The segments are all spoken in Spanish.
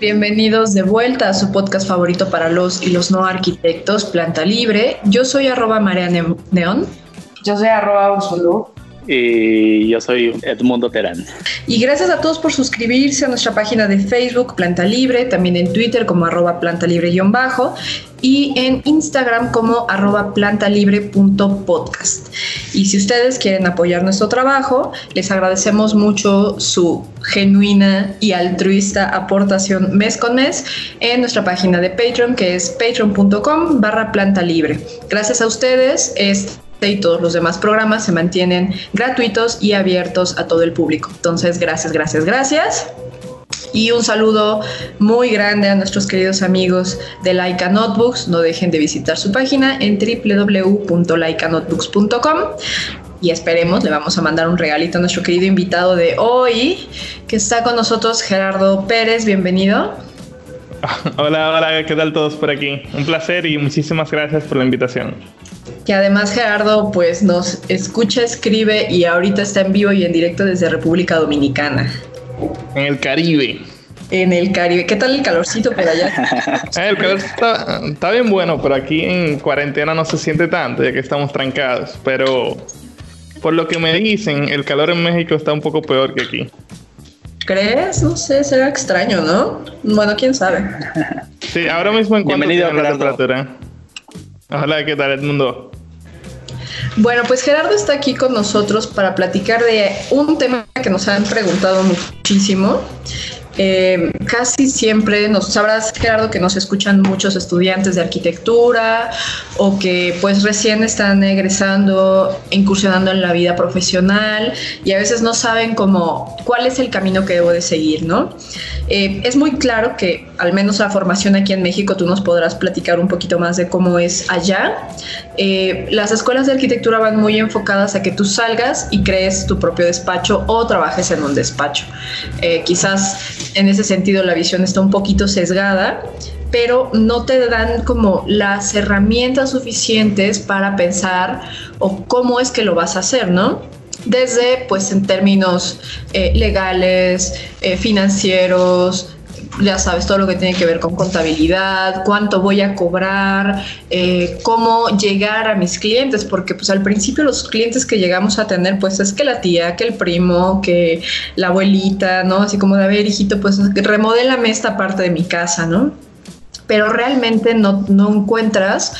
bienvenidos de vuelta a su podcast favorito para los y los no arquitectos, Planta Libre. Yo soy arroba María Neón. Yo soy arroba Ursulu. Y yo soy Edmundo Terán. Y gracias a todos por suscribirse a nuestra página de Facebook Planta Libre, también en Twitter como arroba planta libre-bajo y en Instagram como arroba plantalibre.podcast. Y si ustedes quieren apoyar nuestro trabajo, les agradecemos mucho su genuina y altruista aportación mes con mes en nuestra página de Patreon que es patreon.com barra planta libre. Gracias a ustedes, este y todos los demás programas se mantienen gratuitos y abiertos a todo el público. Entonces, gracias, gracias, gracias. Y un saludo muy grande a nuestros queridos amigos de Laika Notebooks. No dejen de visitar su página en www.laikanotebooks.com. Y esperemos, le vamos a mandar un regalito a nuestro querido invitado de hoy, que está con nosotros, Gerardo Pérez. Bienvenido. Hola, hola, ¿qué tal todos por aquí? Un placer y muchísimas gracias por la invitación. Que además Gerardo pues nos escucha, escribe y ahorita está en vivo y en directo desde República Dominicana. En el Caribe. En el Caribe. ¿Qué tal el calorcito por allá? Eh, el calor está, está, bien bueno, pero aquí en cuarentena no se siente tanto, ya que estamos trancados. Pero por lo que me dicen, el calor en México está un poco peor que aquí. ¿Crees? No sé, será extraño, ¿no? Bueno, quién sabe. Sí, ahora mismo en cuanto a la temperatura. Hola, ¿qué tal, Edmundo? Bueno, pues Gerardo está aquí con nosotros para platicar de un tema que nos han preguntado muchísimo eh, casi siempre nos sabrás, Gerardo, que nos escuchan muchos estudiantes de arquitectura o que pues recién están egresando, incursionando en la vida profesional y a veces no saben cómo cuál es el camino que debo de seguir, ¿no? Eh, es muy claro que al menos la formación aquí en México, tú nos podrás platicar un poquito más de cómo es allá. Eh, las escuelas de arquitectura van muy enfocadas a que tú salgas y crees tu propio despacho o trabajes en un despacho. quizás en ese sentido la visión está un poquito sesgada, pero no te dan como las herramientas suficientes para pensar o cómo es que lo vas a hacer, ¿no? Desde, pues, en términos eh, legales, eh, financieros, ya sabes, todo lo que tiene que ver con contabilidad, cuánto voy a cobrar, eh, cómo llegar a mis clientes, porque pues al principio los clientes que llegamos a tener, pues es que la tía, que el primo, que la abuelita, ¿no? Así como de, a ver, hijito, pues remodélame esta parte de mi casa, ¿no? pero realmente no, no, encuentras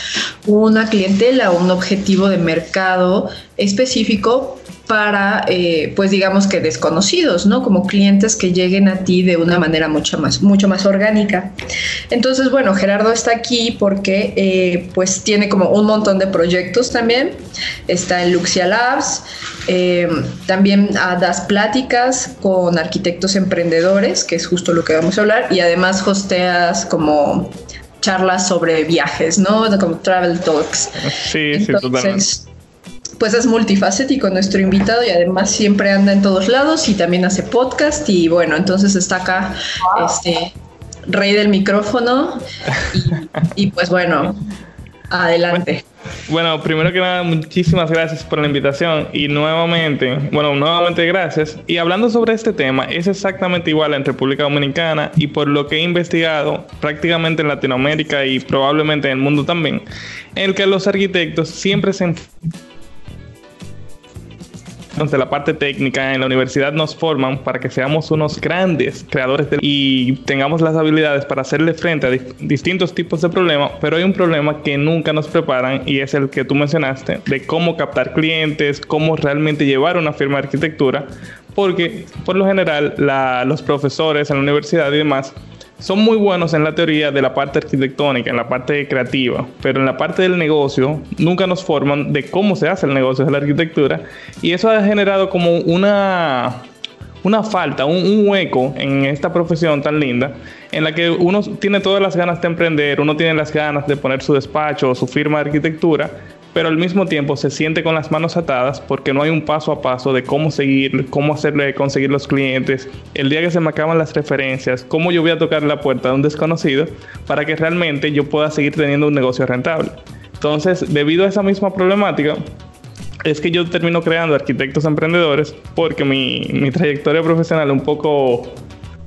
una clientela un objetivo de mercado específico para, eh, pues digamos que desconocidos, ¿no? Como clientes que lleguen a ti de una manera mucho más, mucho más orgánica. Entonces, bueno, Gerardo está aquí porque eh, pues tiene como un montón de proyectos también. Está en Luxia Labs, eh, también das pláticas con arquitectos emprendedores, que es justo lo que vamos a hablar, y además hosteas como charlas sobre viajes, ¿no? Como travel talks. Sí, sí, totalmente pues es multifacético nuestro invitado y además siempre anda en todos lados y también hace podcast y bueno, entonces está acá este rey del micrófono y, pues bueno, adelante. Bueno, primero que nada, muchísimas gracias por la invitación y nuevamente, bueno, nuevamente gracias. Y hablando sobre este tema, es exactamente igual en República Dominicana y por lo que he investigado prácticamente en Latinoamérica y probablemente en el mundo también, en el que los arquitectos siempre se de la parte técnica en la universidad nos forman para que seamos unos grandes creadores y tengamos las habilidades para hacerle frente a distintos tipos de problemas, pero hay un problema que nunca nos preparan y es el que tú mencionaste, de cómo captar clientes, cómo realmente llevar una firma de arquitectura, porque por lo general los profesores en la universidad y demás son muy buenos en la teoría de la parte arquitectónica, en la parte creativa, pero en la parte del negocio nunca nos forman de cómo se hace el negocio de la arquitectura y eso ha generado como una una falta, un, un, hueco en esta profesión tan linda, en la que uno tiene todas las ganas de emprender, uno tiene las ganas de poner su despacho o su firma de arquitectura, pero al mismo tiempo se siente con las manos atadas porque no hay un paso a paso de cómo seguir, cómo hacerle conseguir los clientes, el día que se me acaban las referencias, cómo yo voy a tocar la puerta de un desconocido para que realmente yo pueda seguir teniendo un negocio rentable. Entonces, debido a esa misma problemática, es que yo termino creando arquitectos emprendedores porque mi, mi trayectoria profesional es un poco,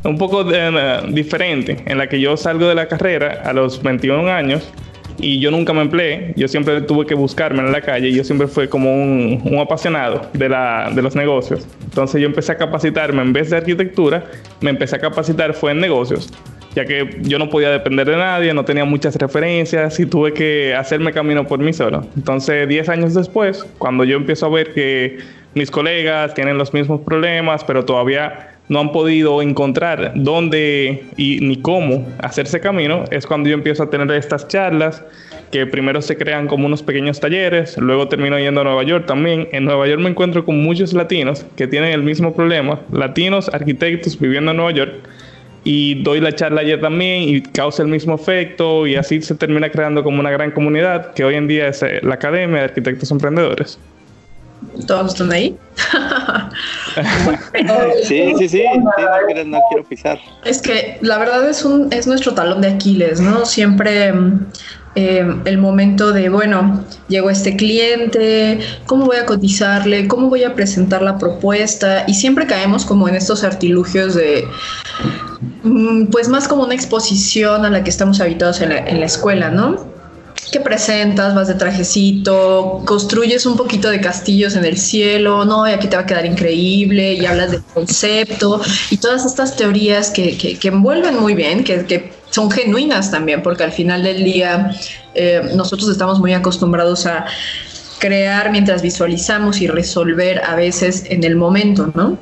un poco de, diferente, en la que yo salgo de la carrera a los 21 años y yo nunca me empleé, yo siempre tuve que buscarme en la calle, yo siempre fui como un, un apasionado de, la, de los negocios. Entonces yo empecé a capacitarme en vez de arquitectura, me empecé a capacitar fue en negocios ya que yo no podía depender de nadie, no tenía muchas referencias y tuve que hacerme camino por mí solo. Entonces, 10 años después, cuando yo empiezo a ver que mis colegas tienen los mismos problemas, pero todavía no han podido encontrar dónde y ni cómo hacerse camino, es cuando yo empiezo a tener estas charlas que primero se crean como unos pequeños talleres, luego termino yendo a Nueva York también. En Nueva York me encuentro con muchos latinos que tienen el mismo problema, latinos, arquitectos viviendo en Nueva York, y doy la charla allá también y causa el mismo efecto y así se termina creando como una gran comunidad que hoy en día es eh, la Academia de Arquitectos Emprendedores. ¿Todos están ahí? sí, sí, sí, no quiero, no quiero pisar. Es que la verdad es, un, es nuestro talón de Aquiles, ¿no? Siempre eh, el momento de, bueno, llegó este cliente, ¿cómo voy a cotizarle? ¿Cómo voy a presentar la propuesta? Y siempre caemos como en estos artilugios de, mm, pues más como una exposición a la que estamos habituados en la, en la escuela, ¿no? Que presentas, vas de trajecito, construyes un poquito de castillos en el cielo, no, y aquí te va a quedar increíble, y hablas del concepto, y todas estas teorías que, que, que envuelven muy bien, que, que, son genuinas también, porque al final del día eh, nosotros estamos muy acostumbrados a crear mientras visualizamos y resolver a veces en el momento, ¿no?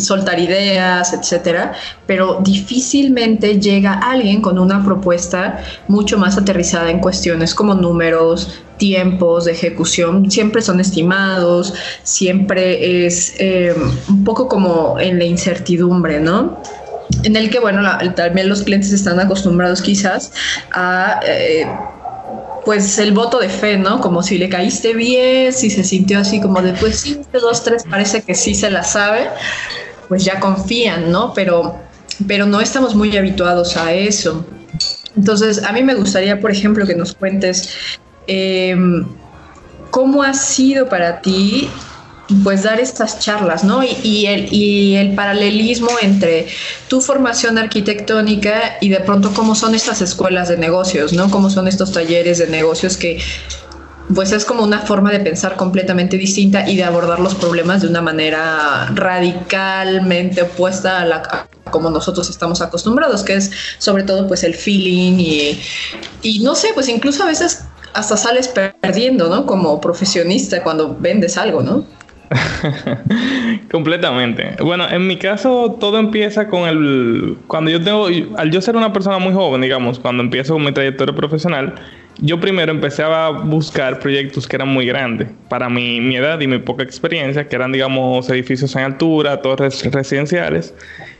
Soltar ideas, etcétera, pero difícilmente llega alguien con una propuesta mucho más aterrizada en cuestiones como números, tiempos de ejecución, siempre son estimados, siempre es eh, un poco como en la incertidumbre, ¿no? En el que, bueno, también los clientes están acostumbrados quizás a... Eh, pues el voto de fe, ¿no? Como si le caíste bien, si se sintió así como de, pues sí, este dos, tres parece que sí se la sabe, pues ya confían, ¿no? Pero, pero no estamos muy habituados a eso. Entonces, a mí me gustaría, por ejemplo, que nos cuentes eh, cómo ha sido para ti pues dar estas charlas, ¿no? Y, el, y el paralelismo entre tu formación arquitectónica y de pronto cómo son estas escuelas de negocios, ¿no? Cómo son estos talleres de negocios que pues es como una forma de pensar completamente distinta y de abordar los problemas de una manera radicalmente opuesta a la como nosotros estamos acostumbrados, que es sobre todo pues el feeling y, y no sé, pues incluso a veces hasta sales perdiendo, ¿no? Como profesionista cuando vendes algo, ¿no? Completamente. Bueno, en mi caso todo empieza con el cuando yo tengo al yo ser una persona muy joven, digamos, cuando empiezo mi trayectoria profesional, yo primero empecé a buscar proyectos que eran muy grandes para mi, mi edad y mi poca experiencia, que eran, digamos, edificios en altura, torres residenciales.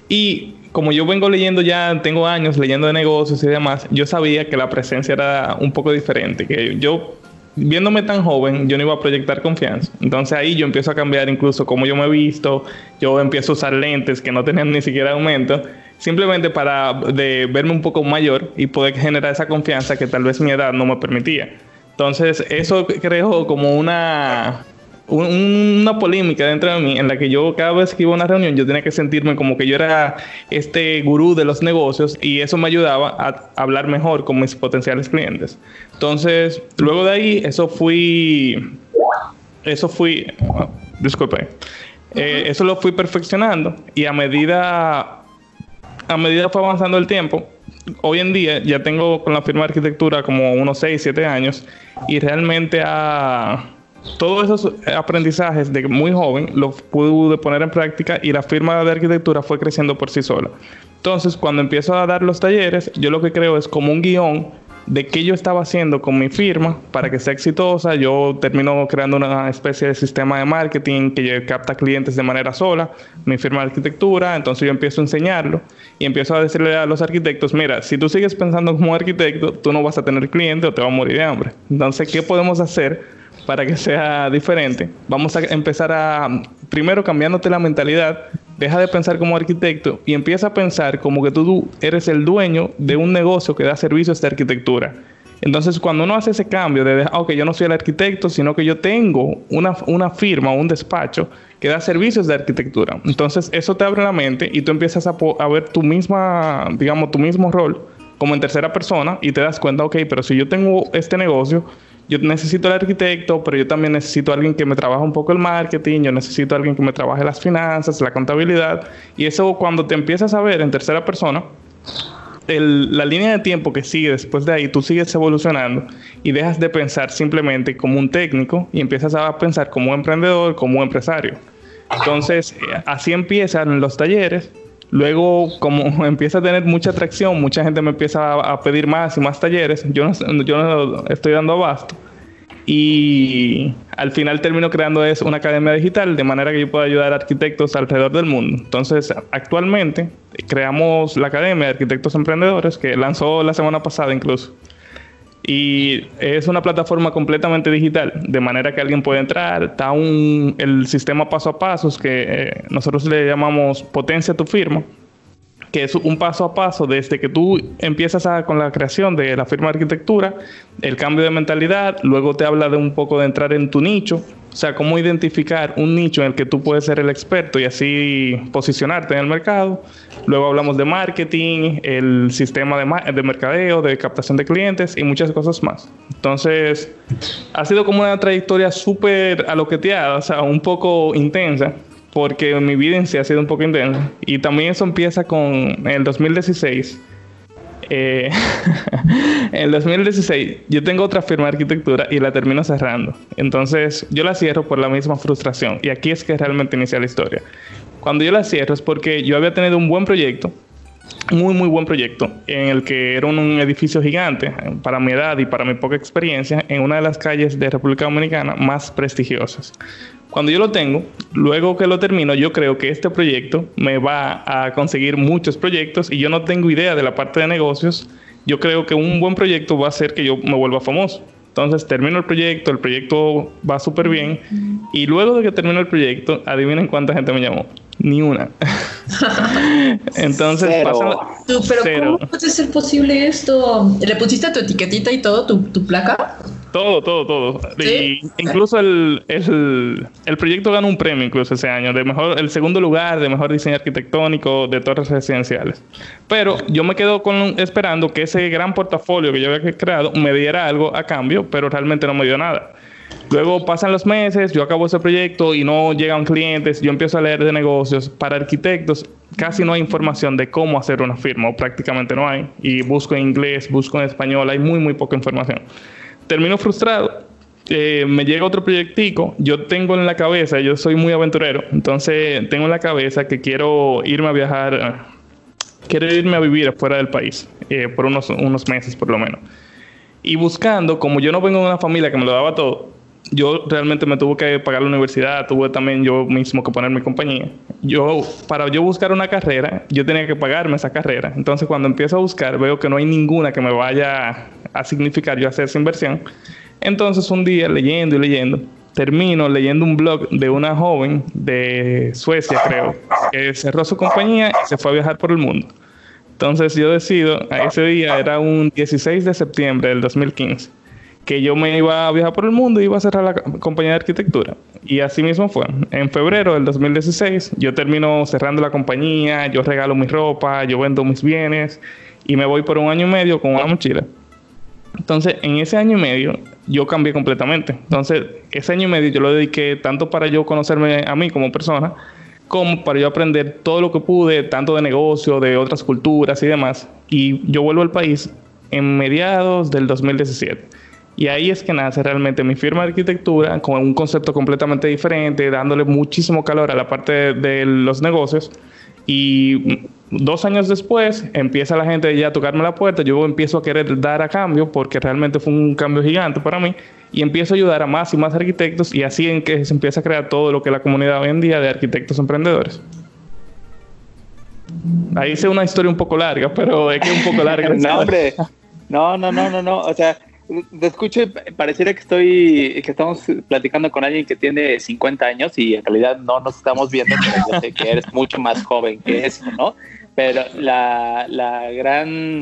Y como yo vengo leyendo ya, tengo años leyendo de negocios y demás, yo sabía que la presencia era un poco diferente, que yo viéndome tan joven, yo no iba a proyectar confianza. Entonces ahí yo empiezo a cambiar incluso cómo yo me he visto, yo empiezo a usar lentes que no tenían ni siquiera aumento, simplemente para de verme un poco mayor y poder generar esa confianza que tal vez mi edad no me permitía. Entonces eso creó como una una polémica dentro de mí en la que yo cada vez que iba a una reunión yo tenía que sentirme como que yo era este gurú de los negocios y eso me ayudaba a hablar mejor con mis potenciales clientes. Entonces, luego de ahí, eso fui, eso fui, disculpe, eh, eso lo fui perfeccionando y a medida, a medida fue avanzando el tiempo, hoy en día ya tengo con la firma de arquitectura como unos 6, 7 años y realmente a todos esos aprendizajes de muy joven los pude poner en práctica y la firma de arquitectura fue creciendo por sí sola. Entonces, cuando empiezo a dar los talleres, yo lo que creo es como un guion de qué yo estaba haciendo con mi firma para que sea exitosa. Yo termino creando una especie de sistema de marketing que capta clientes de manera sola, mi firma de arquitectura, entonces yo empiezo a enseñarlo y empiezo a decirle a los arquitectos, mira, si tú sigues pensando como arquitecto, tú no vas a tener cliente o te vas a morir de hambre. Entonces, ¿qué podemos hacer? para que sea diferente, vamos a empezar a, primero cambiándote la mentalidad, deja de pensar como arquitecto y empieza a pensar como que tú eres el dueño de un negocio que da servicios de arquitectura. Entonces, cuando uno hace ese cambio de, ah, ok, yo no soy el arquitecto, sino que yo tengo una, una firma, un despacho que da servicios de arquitectura. Entonces, eso te abre la mente y tú empiezas a, a ver tu misma, digamos, tu mismo rol como en tercera persona y te das cuenta, ok, pero si yo tengo este negocio, yo necesito el arquitecto, pero yo también necesito a alguien que me trabaje un poco el marketing, yo necesito a alguien que me trabaje las finanzas, la contabilidad. Y eso cuando te empiezas a ver en tercera persona, la línea de tiempo que sigue después de ahí, tú sigues evolucionando y dejas de pensar simplemente como un técnico y empiezas a pensar como un emprendedor, como un empresario. Entonces, eh, así empiezan los talleres Luego, como empieza a tener mucha atracción, mucha gente me empieza a, pedir más y más talleres. Yo no, yo no estoy dando abasto. Y al final termino creando es una academia digital de manera que yo pueda ayudar a arquitectos alrededor del mundo. Entonces, actualmente creamos la Academia de Arquitectos Emprendedores que lanzó la semana pasada incluso. Y es una plataforma completamente digital, de manera que alguien puede entrar. Está un, el sistema paso a paso que eh, nosotros le llamamos potencia tu firma, que es un paso a paso desde que tú empiezas con la creación de la firma de arquitectura, el cambio de mentalidad, luego te habla de un poco de entrar en tu nicho, o sea, cómo identificar un nicho en el que tú puedes ser el experto y así posicionarte en el mercado. Luego hablamos de marketing, el sistema de, de mercadeo, de captación de clientes y muchas cosas más. Entonces, ha sido como una trayectoria súper aloqueteada, o sea, un poco intensa, porque mi vida en sí ha sido un poco intensa. Y también eso empieza con el 2016. Eh, en el 2016 yo tengo otra firma de arquitectura y la termino cerrando. Entonces yo la cierro por la misma frustración. Y aquí es que realmente inicia la historia. Cuando yo la cierro es porque yo había tenido un buen proyecto, muy, muy buen proyecto, en el que era un, un, edificio gigante, para mi edad y para mi poca experiencia, en una de las calles de República Dominicana más prestigiosas. Cuando yo lo tengo, luego que lo termino, yo creo que este proyecto me va a conseguir muchos proyectos y yo no tengo idea de la parte de negocios. Yo creo que un buen proyecto va a hacer que yo me vuelva famoso. Entonces termino el proyecto, el proyecto va súper bien y luego de que termino el proyecto, adivinen cuánta gente me llamó. Ni una. Entonces pasa. pero ¿cómo puede ser posible esto? ¿Le pusiste tu etiquetita y todo, tu, tu placa? Todo, todo, todo. Y incluso el, el, el, proyecto ganó un premio incluso ese año, de mejor, el segundo lugar de mejor diseño arquitectónico de torres residenciales. Pero yo me quedo con, esperando que ese gran portafolio que yo había creado me diera algo a cambio, pero realmente no me dio nada. Luego pasan los meses, yo acabo ese proyecto y no llegan clientes, yo empiezo a leer de negocios. Para arquitectos casi no hay información de cómo hacer una firma, o prácticamente no hay. Y busco en inglés, busco en español, hay muy, muy poca información termino frustrado. Eh, me llega otro proyectico, yo tengo en la cabeza, yo soy muy aventurero, entonces tengo en la cabeza que quiero irme a viajar, quiero irme a vivir afuera del país, eh, por unos, unos meses por lo menos. Y buscando, como yo no vengo de una familia que me lo daba todo, yo realmente me tuve que pagar la universidad, tuve también yo mismo que poner mi compañía. Yo, para yo buscar una carrera, yo tenía que pagarme esa carrera. Entonces, cuando empiezo a buscar, veo que no hay ninguna que me vaya a significar yo hacer esa inversión. Entonces, un día leyendo y leyendo, termino leyendo un blog de una joven de Suecia, creo, que cerró su compañía y se fue a viajar por el mundo. Entonces, yo decido, a ese día era un 16 de septiembre del 2015 que yo me iba a viajar por el mundo y iba a cerrar la compañía de arquitectura. Y así mismo fue. En febrero del 2016 yo termino cerrando la compañía, yo regalo mi ropa, yo vendo mis bienes y me voy por un año y medio con una mochila. Entonces, en ese año y medio yo cambié completamente. Entonces, ese año y medio yo lo dediqué tanto para yo conocerme a mí como persona, como para yo aprender todo lo que pude, tanto de negocio, de otras culturas y demás. Y yo vuelvo al país en mediados del 2017. Y ahí es que nace realmente mi firma de arquitectura con un concepto completamente diferente, dándole muchísimo calor a la parte de, los negocios. Y dos años después empieza la gente ya a tocarme la puerta, yo empiezo a querer dar a cambio porque realmente fue un cambio gigante para mí y empiezo a ayudar a más y más arquitectos y así en que se empieza a crear todo lo que es la comunidad hoy en día de arquitectos emprendedores. Ahí hice una historia un poco larga, pero es que es un poco larga. no, hombre. No, no, no, no, no. O sea, te escucho y pareciera que estoy, que estamos platicando con alguien que tiene 50 años y en realidad no nos estamos viendo, pero yo sé que eres mucho más joven que eso, ¿no? Pero la, la gran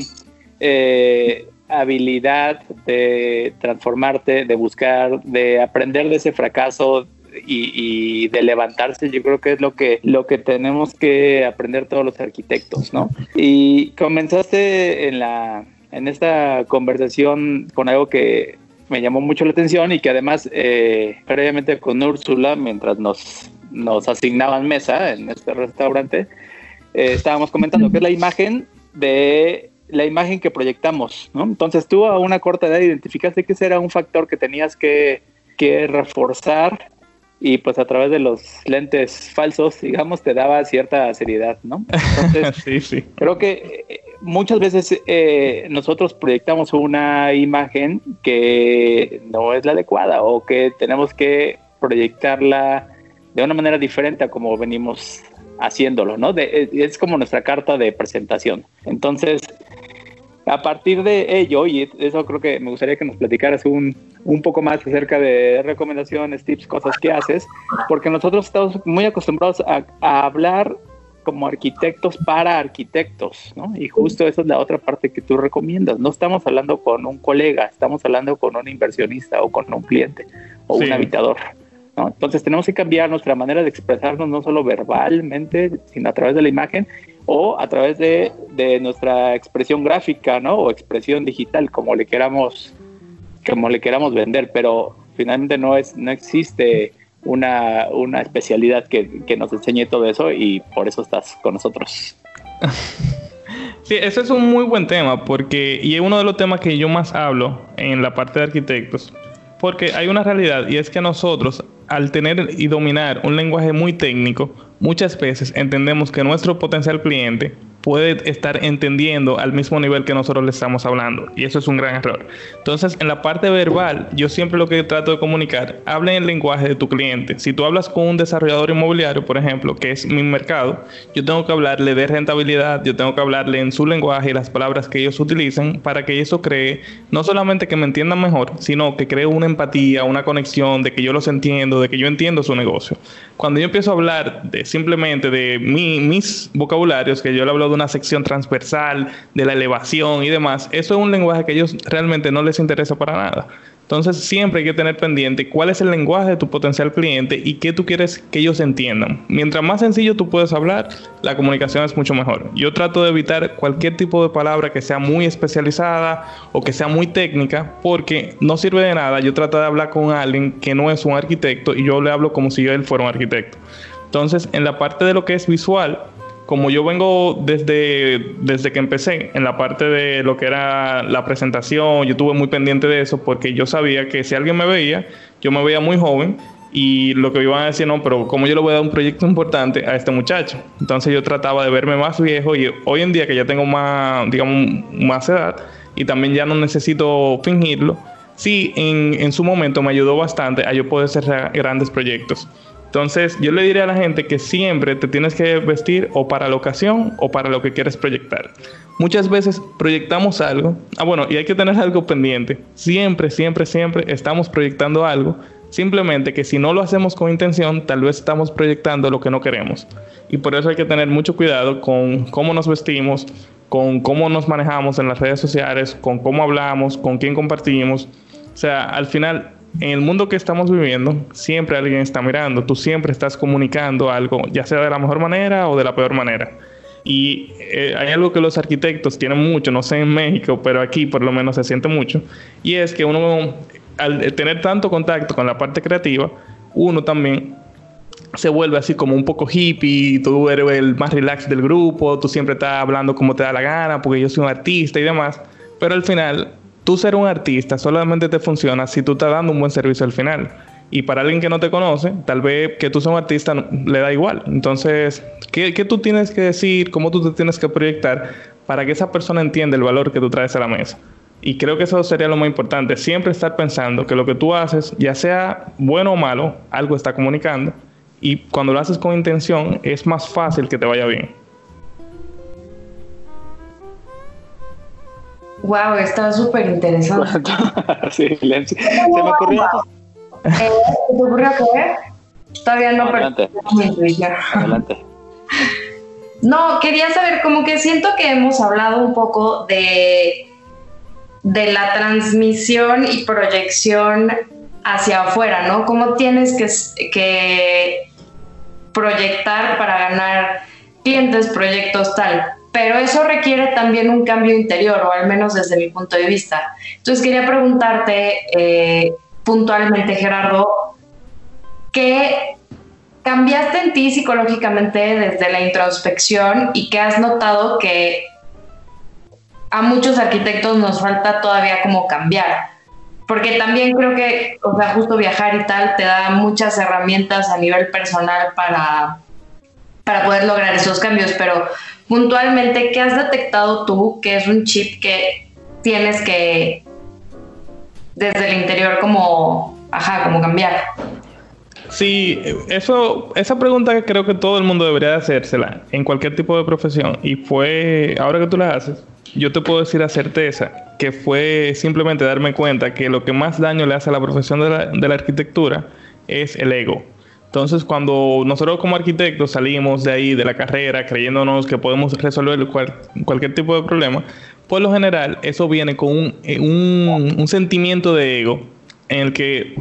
eh, habilidad de transformarte, de buscar, de aprender de ese fracaso, y, de levantarse, yo creo que es lo que, lo que tenemos que aprender todos los arquitectos, ¿no? Y comenzaste en, la, en esta conversación con algo que me llamó mucho la atención y que además eh, previamente con Úrsula, mientras nos, nos asignaban mesa en este restaurante, eh, estábamos comentando que es la imagen de la imagen que proyectamos, ¿no? Entonces tú a una corta edad identificaste que ese era un factor que tenías que, que reforzar y pues a través de los lentes falsos, digamos, te daba cierta seriedad, ¿no? Entonces, sí, sí. creo que muchas veces eh, nosotros proyectamos una imagen que no es la adecuada o que tenemos que proyectarla de una manera diferente a como venimos haciéndolo, ¿no? Eh, es como nuestra carta de presentación. Entonces, a partir de ello, y eso creo que me gustaría que nos platicaras un, un poco más acerca de recomendaciones, tips, cosas que haces, porque nosotros estamos muy acostumbrados a, hablar como arquitectos para arquitectos, ¿no? Y justo esa es la otra parte que tú recomiendas. No estamos hablando con un colega, estamos hablando con un inversionista o con un cliente o un habitador. ¿no? Entonces tenemos que cambiar nuestra manera de expresarnos no solo verbalmente, sino a través de la imagen o a través de, de nuestra expresión gráfica, ¿no? O expresión digital, como le queramos como le queramos vender, pero finalmente no, es, no existe una, una especialidad que, que nos enseñe todo eso y por eso estás con nosotros. Sí, ese es un muy buen tema porque, y es uno de los temas que yo más hablo en la parte de arquitectos, porque hay una realidad y es que nosotros, al tener y dominar un lenguaje muy técnico, muchas veces entendemos que nuestro potencial cliente puede estar entendiendo al mismo nivel que nosotros le estamos hablando. Y eso es un gran error. Entonces, en la parte verbal, yo siempre lo que trato de comunicar, hable en el lenguaje de tu cliente. Si tú hablas con un desarrollador inmobiliario, por ejemplo, que es mi mercado, yo tengo que hablarle de rentabilidad, yo tengo que hablarle en su lenguaje y las palabras que ellos utilizan para que eso cree no solamente que me entiendan mejor, sino que cree una empatía, una conexión, de que yo los entiendo, de que yo entiendo su negocio. Cuando yo empiezo a hablar de simplemente de mis vocabularios, que yo le hablo de una sección transversal, de la elevación y demás, eso es un lenguaje que a ellos realmente no les interesa para nada. Entonces siempre hay que tener pendiente cuál es el lenguaje de tu potencial cliente y qué tú quieres que ellos entiendan. Mientras más sencillo tú puedes hablar, la comunicación es mucho mejor. Yo trato de evitar cualquier tipo de palabra que sea muy especializada o que sea muy técnica porque no sirve de nada. Yo trato de hablar con alguien que no es un arquitecto y yo le hablo como si yo él fuera un arquitecto. Entonces en la parte de lo que es visual, como yo vengo desde, desde que empecé en la parte de lo que era la presentación, yo estuve muy pendiente de eso porque yo sabía que si alguien me veía, yo me veía muy joven y lo que iban a decir, no, pero como yo le voy a dar un proyecto importante a este muchacho. Entonces yo trataba de verme más viejo y hoy en día que ya tengo más, digamos, más edad y también ya no necesito fingirlo, sí, en, en su momento me ayudó bastante a yo poder hacer grandes proyectos. Entonces, yo le diré a la gente que siempre te tienes que vestir o para la ocasión o para lo que quieres proyectar. Muchas veces proyectamos algo, ah bueno, y hay que tener algo pendiente. Siempre, siempre, siempre estamos proyectando algo. Simplemente que si no lo hacemos con intención, tal vez estamos proyectando lo que no queremos. Y por eso hay que tener mucho cuidado con cómo nos vestimos, con cómo nos manejamos en las redes sociales, con cómo hablamos, con quién compartimos. O sea, al final en el mundo que estamos viviendo, siempre alguien está mirando, tú siempre estás comunicando algo, ya sea de la mejor manera o de la peor manera. Y eh, hay algo que los arquitectos tienen mucho, no sé en México, pero aquí por lo menos se siente mucho, y es que uno, al tener tanto contacto con la parte creativa, uno también se vuelve así como un poco hippie, tú eres el más relax del grupo, tú siempre estás hablando como te da la gana, porque yo soy un artista y demás, pero al final tú ser un artista solamente te funciona si tú estás dando un buen servicio al final. Y para alguien que no te conoce, tal vez que tú seas un artista le da igual. Entonces, ¿qué, ¿qué, tú tienes que decir? ¿Cómo tú te tienes que proyectar para que esa persona entienda el valor que tú traes a la mesa? Y creo que eso sería lo más importante. Siempre estar pensando que lo que tú haces, ya sea bueno o malo, algo está comunicando. Y cuando lo haces con intención, es más fácil que te vaya bien. Wow, está súper interesante. sí, se me ocurrió. Eh, ¿Se te ocurrió qué? Todavía no, Adelante. Adelante. No, quería saber, como que siento que hemos hablado un poco de, de la transmisión y proyección hacia afuera, ¿no? Cómo tienes que, que proyectar para ganar clientes, proyectos, tal pero eso requiere también un cambio interior, o al menos desde mi punto de vista. Entonces quería preguntarte eh, puntualmente, Gerardo, ¿qué cambiaste en ti psicológicamente desde la introspección y qué has notado que a muchos arquitectos nos falta todavía como cambiar? Porque también creo que, o sea, justo viajar y tal te da muchas herramientas a nivel personal para, para poder lograr esos cambios, pero puntualmente, ¿qué has detectado tú que es un chip que tienes que desde el interior como, ajá, como cambiar? Sí, eso, esa pregunta creo que todo el mundo debería de hacérsela en cualquier tipo de profesión. Y fue, ahora que tú la haces, yo te puedo decir a certeza que fue simplemente darme cuenta que lo que más daño le hace a la profesión de la, de la arquitectura es el ego. Entonces, cuando nosotros como arquitectos salimos de ahí, de la carrera, creyéndonos que podemos resolver cualquier tipo de problema, por lo general eso viene con un, eh, un, sentimiento de ego en el que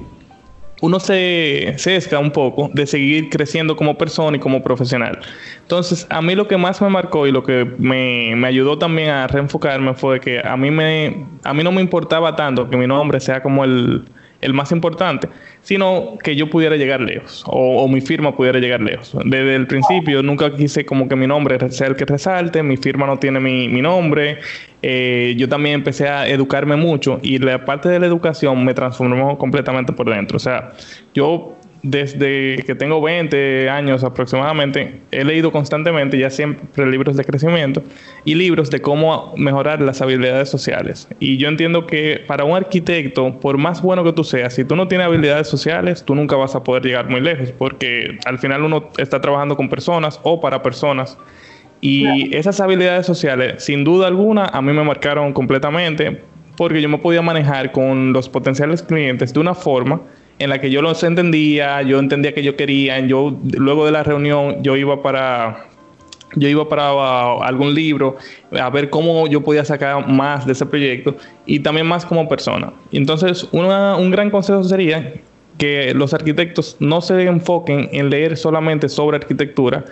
uno se sesga un poco de seguir creciendo como persona y como profesional. Entonces, a mí lo que más me marcó y lo que me, me, ayudó también a reenfocarme fue que a mí, me, a mí no me importaba tanto que mi nombre sea como el, el más importante, sino que yo pudiera llegar lejos o, mi firma pudiera llegar lejos. Desde el principio nunca quise como que mi nombre sea el que resalte, mi firma no tiene mi, mi nombre. Eh, yo también empecé a educarme mucho y la parte de la educación me transformó completamente por dentro. O sea, yo desde que tengo 20 años aproximadamente, he leído constantemente ya siempre libros de crecimiento y libros de cómo mejorar las habilidades sociales. Y yo entiendo que para un arquitecto, por más bueno que tú seas, si tú no tienes habilidades sociales, tú nunca vas a poder llegar muy lejos, porque al final uno está trabajando con personas o para personas. Y esas habilidades sociales, sin duda alguna, a mí me marcaron completamente, porque yo me podía manejar con los potenciales clientes de una forma en la que yo los entendía, yo entendía que yo quería, yo luego de la reunión yo iba para yo iba para algún libro a ver cómo yo podía sacar más de ese proyecto y también más como persona. Entonces un gran consejo sería que los arquitectos no se enfoquen en leer solamente sobre arquitectura,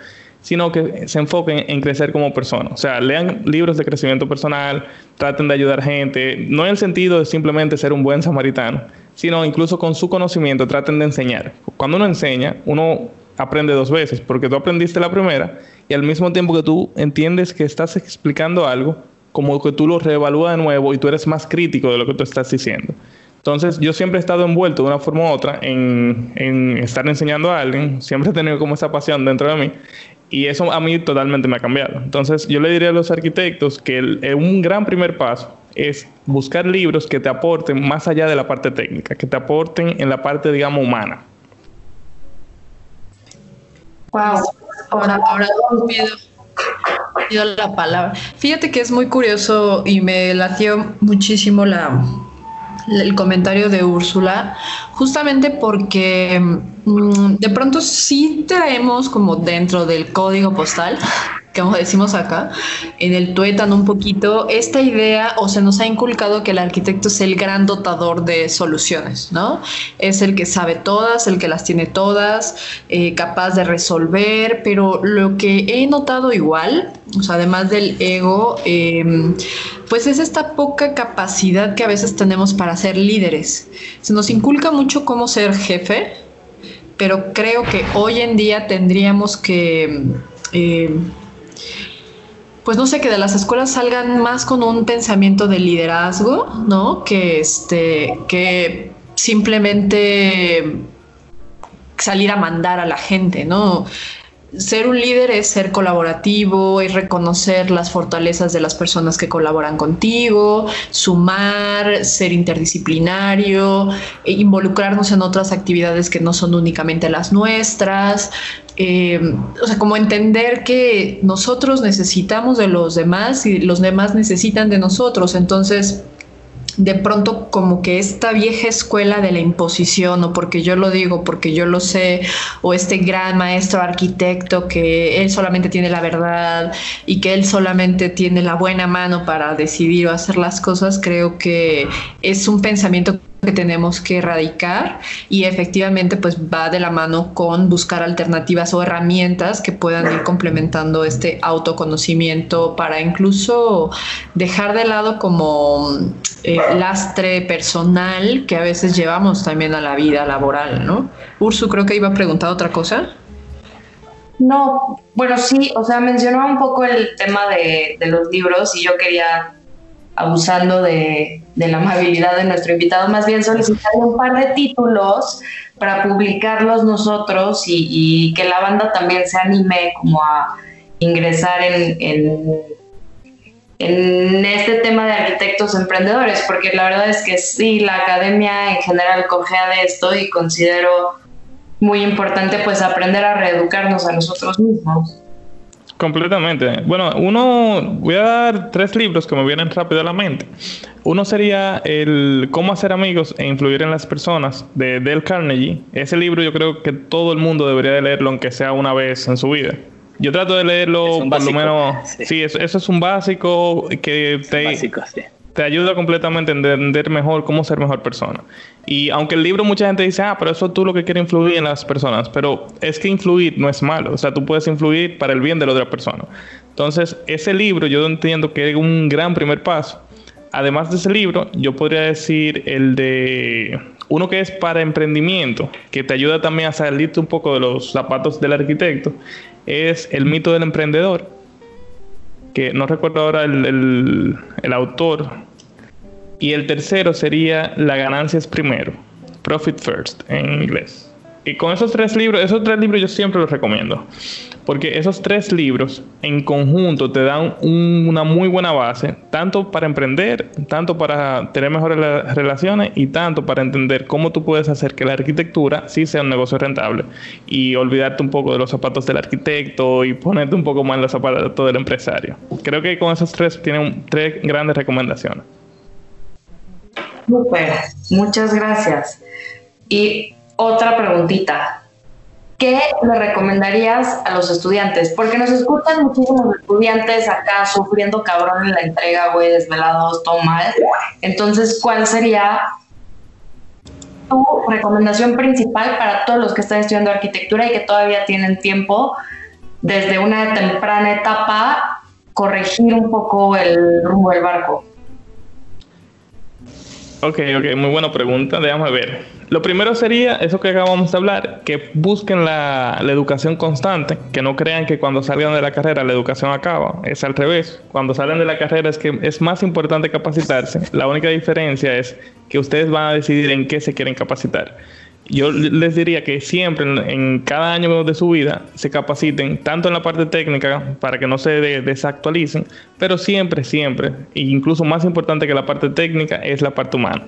sino que se enfoquen en crecer como persona. O sea, lean libros de crecimiento personal, traten de ayudar gente, no en el sentido de simplemente ser un buen samaritano, sino incluso con su conocimiento traten de enseñar. Cuando uno enseña, uno aprende dos veces, porque tú aprendiste la primera y al mismo tiempo que tú entiendes que estás explicando algo, como que tú lo reevalúas de nuevo y tú eres más crítico de lo que tú estás diciendo. Entonces, yo siempre he estado envuelto de una forma u otra en, en estar enseñando a alguien, siempre he tenido como esa pasión dentro de mí y eso a mí totalmente me ha cambiado. Entonces, yo le diría a los arquitectos que el, un gran primer paso es buscar libros que te aporten más allá de la parte técnica, que te aporten en la parte, digamos, humana. Wow. Ahora, ahora pido, pido la palabra. Fíjate que es muy curioso y me latió muchísimo la, el comentario de Úrsula, justamente porque mm, de pronto sí traemos como dentro del código postal como decimos acá, en el tuétano un poquito, esta idea o se nos ha inculcado que el arquitecto es el gran dotador de soluciones, ¿no? Es el que sabe todas, el que las tiene todas, eh, capaz de resolver, pero lo que he notado igual, o sea, además del ego, em, pues es esta poca capacidad que a veces tenemos para ser líderes. Se nos inculca mucho cómo ser jefe, pero creo que hoy en día tendríamos que... Eh, pues no sé, que de las escuelas salgan más con un pensamiento de liderazgo, ¿no? Que este, que simplemente salir a mandar a la gente, ¿no? Ser un líder es ser colaborativo, es reconocer las fortalezas de las personas que colaboran contigo, sumar, ser interdisciplinario, e involucrarnos en otras actividades que no son únicamente las nuestras. Eh, o sea, como entender que nosotros necesitamos de los demás y los demás necesitan de nosotros. Entonces, de pronto como que esta vieja escuela de la imposición o porque yo lo digo, porque yo lo sé, o este gran maestro arquitecto que él solamente tiene la verdad y que él solamente tiene la buena mano para decidir o hacer las cosas, creo que es un pensamiento que tenemos que erradicar y efectivamente pues va de la mano con buscar alternativas o herramientas que puedan ir complementando este autoconocimiento para incluso dejar de lado como eh, lastre personal que a veces llevamos también a la vida laboral, ¿no? Ursu creo que iba a preguntar otra cosa. No, bueno, sí, o sea, mencionaba un poco el tema de, de los libros y yo quería abusando de, la amabilidad de nuestro invitado, más bien solicitarle un par de títulos para publicarlos nosotros y, que la banda también se anime como a ingresar en, en, este tema de arquitectos emprendedores, porque la verdad es que sí, la academia en general cogea de esto y considero muy importante pues aprender a reeducarnos a nosotros mismos. Completamente. Bueno, uno, voy a dar tres libros que me vienen rápido a la mente. Uno sería el Cómo hacer amigos e influir en las personas de Dale Carnegie. Ese libro yo creo que todo el mundo debería de leerlo, aunque sea una vez en su vida. Yo trato de leerlo por lo menos. Sí, eso, es un básico que te. Básico, sí te ayuda completamente a entender mejor cómo ser mejor persona. Y aunque el libro mucha gente dice, ah, pero eso tú lo que quieres influir en las personas, pero es que influir no es malo, o sea, tú puedes influir para el bien de la otra persona. Entonces, ese libro yo entiendo que es un gran primer paso. Además de ese libro, yo podría decir el de uno que es para emprendimiento, que te ayuda también a salirte un poco de los zapatos del arquitecto, es El mito del emprendedor que no recuerdo ahora el, el, autor. Y el tercero sería La ganancia es primero, Profit First en inglés. Y con esos tres libros, esos tres libros yo siempre los recomiendo, porque esos tres libros en conjunto te dan una muy buena base, tanto para emprender, tanto para tener mejores relaciones y tanto para entender cómo tú puedes hacer que la arquitectura sí sea un negocio rentable y olvidarte un poco de los zapatos del arquitecto y ponerte un poco más en los zapatos del empresario. Creo que con esos tres tienen tres grandes recomendaciones. Super, muchas gracias. Y otra preguntita. ¿Qué le recomendarías a los estudiantes? Porque nos escuchan muchísimos estudiantes acá sufriendo cabrón en la entrega, güey, desvelados, todo mal. Entonces, ¿cuál sería tu recomendación principal para todos los que están estudiando arquitectura y que todavía tienen tiempo desde una temprana etapa corregir un poco el rumbo del barco? Ok, ok, muy buena pregunta. Déjame ver. Lo primero sería eso que acabamos de hablar, que busquen la, educación constante, que no crean que cuando salgan de la carrera la educación acaba. Es al revés. Cuando salen de la carrera es que es más importante capacitarse. La única diferencia es que ustedes van a decidir en qué se quieren capacitar yo les diría que siempre en, cada año de su vida se capaciten tanto en la parte técnica para que no se desactualicen, pero siempre, siempre, e incluso más importante que la parte técnica es la parte humana.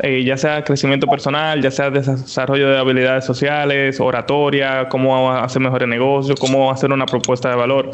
Eh, ya sea crecimiento personal, ya sea desarrollo de habilidades sociales, oratoria, cómo hacer mejores negocios, cómo hacer una propuesta de valor.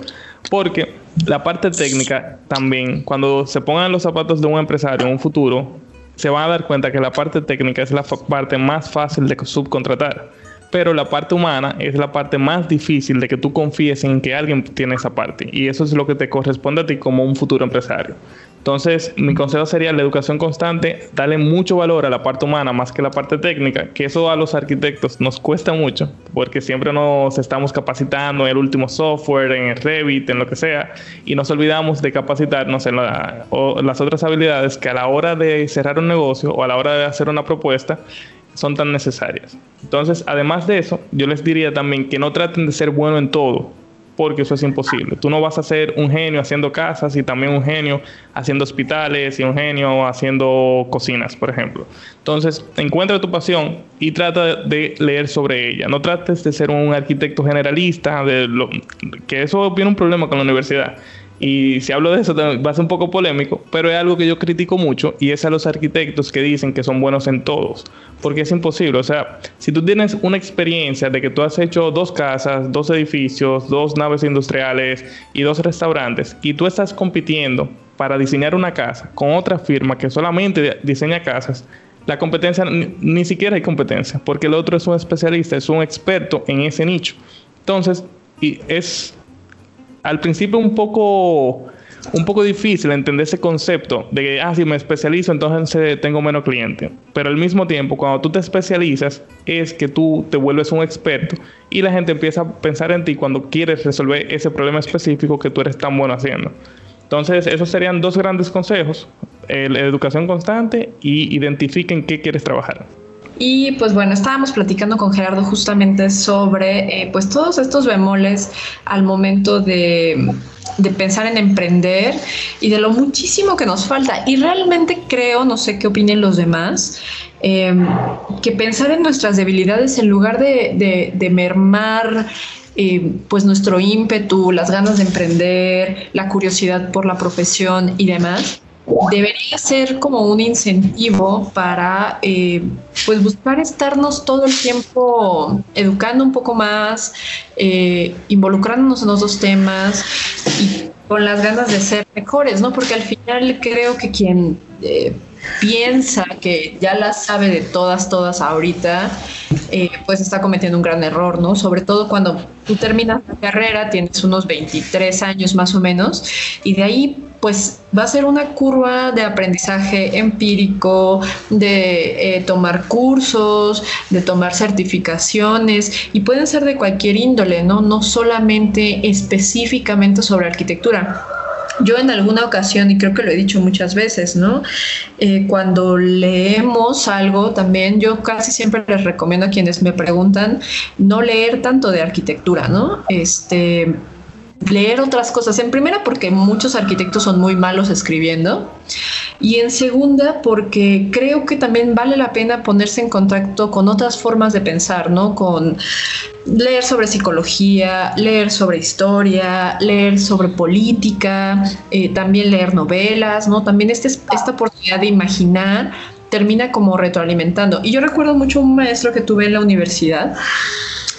Porque la parte técnica también, cuando se pongan los zapatos de un empresario en un futuro, se van a dar cuenta que la parte técnica es la parte más fácil de subcontratar, pero la parte humana es la parte más difícil de que tú confíes en que alguien tiene esa parte y eso es lo que te corresponde a ti como un futuro empresario. Entonces, mi consejo sería la educación constante, darle mucho valor a la parte humana más que la parte técnica, que eso a los arquitectos nos cuesta mucho, porque siempre nos estamos capacitando en el último software, en el Revit, en lo que sea, y nos olvidamos de capacitarnos en las otras habilidades que a la hora de cerrar un negocio o a la hora de hacer una propuesta son tan necesarias. Entonces, además de eso, yo les diría también que no traten de ser bueno en todo, porque eso es imposible. Tú no vas a ser un genio haciendo casas y también un genio haciendo hospitales y un genio haciendo cocinas, por ejemplo. Entonces, encuentra tu pasión y trata de leer sobre ella. No trates de ser un arquitecto generalista, de lo, que eso viene un problema con la universidad. Y si hablo de eso va a ser un poco polémico, pero es algo que yo critico mucho y es a los arquitectos que dicen que son buenos en todos, porque es imposible. O sea, si tú tienes una experiencia de que tú has hecho dos casas, dos edificios, dos naves industriales y dos restaurantes y tú estás compitiendo para diseñar una casa con otra firma que solamente diseña casas, la competencia ni, ni siquiera hay competencia, porque el otro es un especialista, es un experto en ese nicho. Entonces, y es al principio un poco, un poco difícil entender ese concepto de que, ah, si me especializo, entonces tengo menos clientes. Pero al mismo tiempo, cuando tú te especializas, es que tú te vuelves un experto y la gente empieza a pensar en ti cuando quieres resolver ese problema específico que tú eres tan bueno haciendo. Entonces, esos serían dos grandes consejos, educación constante y identifiquen qué quieres trabajar. Y pues bueno, estábamos platicando con Gerardo justamente sobre eh, pues todos estos bemoles al momento de, pensar en emprender y de lo muchísimo que nos falta. Y realmente creo, no sé qué opinen los demás, em, que pensar en nuestras debilidades en lugar de, mermar eh, pues nuestro ímpetu, las ganas de emprender, la curiosidad por la profesión y demás, debería ser como un incentivo para eh, pues buscar estarnos todo el tiempo educando un poco más, eh, involucrándonos en los dos temas y con las ganas de ser mejores, ¿no? Porque al final creo que quien eh, piensa que ya las sabe de todas, todas ahorita, pues está cometiendo un gran error, ¿no? Sobre todo cuando tú terminas la carrera, tienes unos 23 años más o menos, y de ahí pues va a ser una curva de aprendizaje empírico, de eh, tomar cursos, de tomar certificaciones y pueden ser de cualquier índole, ¿no? No solamente específicamente sobre arquitectura. Yo en alguna ocasión, y creo que lo he dicho muchas veces, ¿no? Eh, cuando leemos algo, también yo casi siempre les recomiendo a quienes me preguntan no leer tanto de arquitectura, ¿no? Este, leer otras cosas. En primera, porque muchos arquitectos son muy malos escribiendo. Y en segunda, porque creo que también vale la pena ponerse en contacto con otras formas de pensar, ¿no? Con leer sobre psicología, leer sobre historia, leer sobre política, eh, también leer novelas, ¿no? También este, esta oportunidad de imaginar termina como retroalimentando. Y yo recuerdo mucho un maestro que tuve en la universidad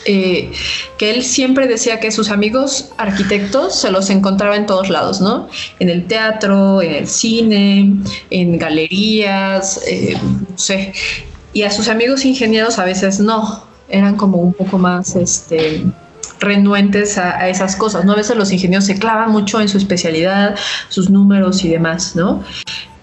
eh, que él siempre decía que sus amigos arquitectos se los encontraba en todos lados, ¿no? En el teatro, en el cine, en galerías, eh, no sé. Y a sus amigos ingenieros a veces no, eran como un poco más, este, renuentes a, esas cosas, ¿no? A veces los ingenieros se clavan mucho en su especialidad, sus números y demás, ¿no?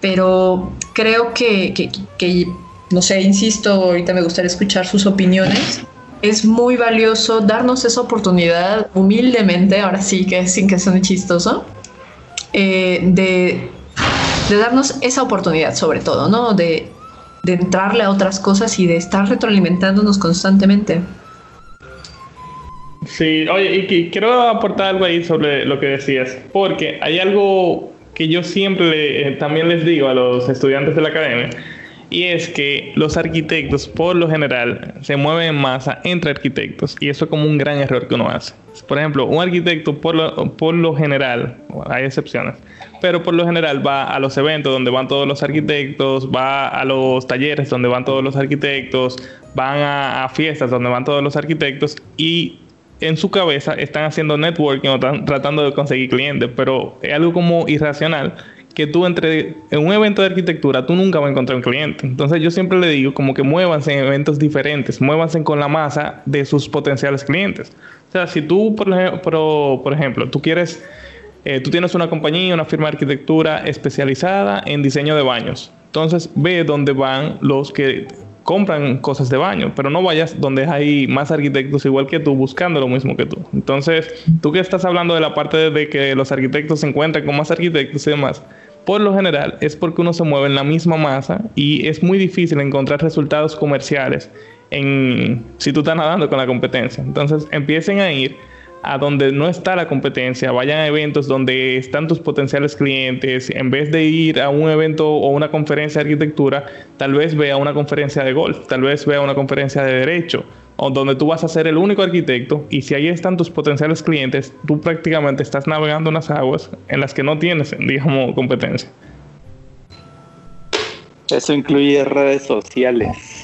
Pero creo que, que no sé, insisto, ahorita me gustaría escuchar sus opiniones es muy valioso darnos esa oportunidad humildemente, ahora sí que sin que suene chistoso, eh, de, darnos esa oportunidad sobre todo, ¿no? De, de entrarle a otras cosas y de estar retroalimentándonos constantemente. Sí, oye, y quiero aportar algo ahí sobre lo que decías, porque hay algo que yo siempre eh, también les digo a los estudiantes de la academia, y es que los arquitectos por lo general se mueven en masa entre arquitectos y eso es como un gran error que uno hace. Por ejemplo, un arquitecto por lo, por lo general, hay excepciones, pero por lo general va a los eventos donde van todos los arquitectos, va a los talleres donde van todos los arquitectos, van a, fiestas donde van todos los arquitectos y en su cabeza están haciendo networking o están tratando de conseguir clientes, pero es algo como irracional que tú entre en un evento de arquitectura, tú nunca vas a encontrar un cliente. Entonces yo siempre le digo como que muévanse en eventos diferentes, muévanse con la masa de sus potenciales clientes. O sea, si tú, por ejemplo, por ejemplo tú quieres, eh, tú tienes una compañía, una firma de arquitectura especializada en diseño de baños. Entonces ve dónde van los que compran cosas de baño, pero no vayas donde hay más arquitectos igual que tú buscando lo mismo que tú. Entonces, tú que estás hablando de la parte de que los arquitectos se encuentran con más arquitectos y demás, por lo general es porque uno se mueve en la misma masa y es muy difícil encontrar resultados comerciales en si tú estás nadando con la competencia. Entonces, empiecen a ir a donde no está la competencia, vayan a eventos donde están tus potenciales clientes, en vez de ir a un evento o una conferencia de arquitectura, tal vez vea una conferencia de golf, tal vez vea una conferencia de derecho, o donde tú vas a ser el único arquitecto y si ahí están tus potenciales clientes, tú prácticamente estás navegando unas aguas en las que no tienes, digamos, competencia. Eso incluye redes sociales.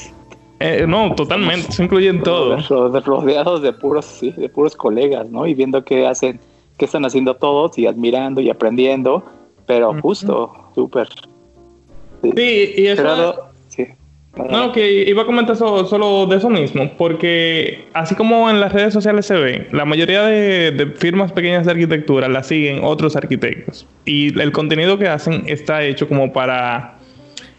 Eh, no, totalmente, eso incluye en todo. Rodeados de puros, sí, de puros colegas, ¿no? Y viendo qué hacen, qué están haciendo todos y admirando y aprendiendo, pero justo, súper. Sí. y eso... No, que iba a comentar solo, de eso mismo, porque así como en las redes sociales se ve, la mayoría de, de, firmas pequeñas de arquitectura la siguen otros arquitectos y el contenido que hacen está hecho como para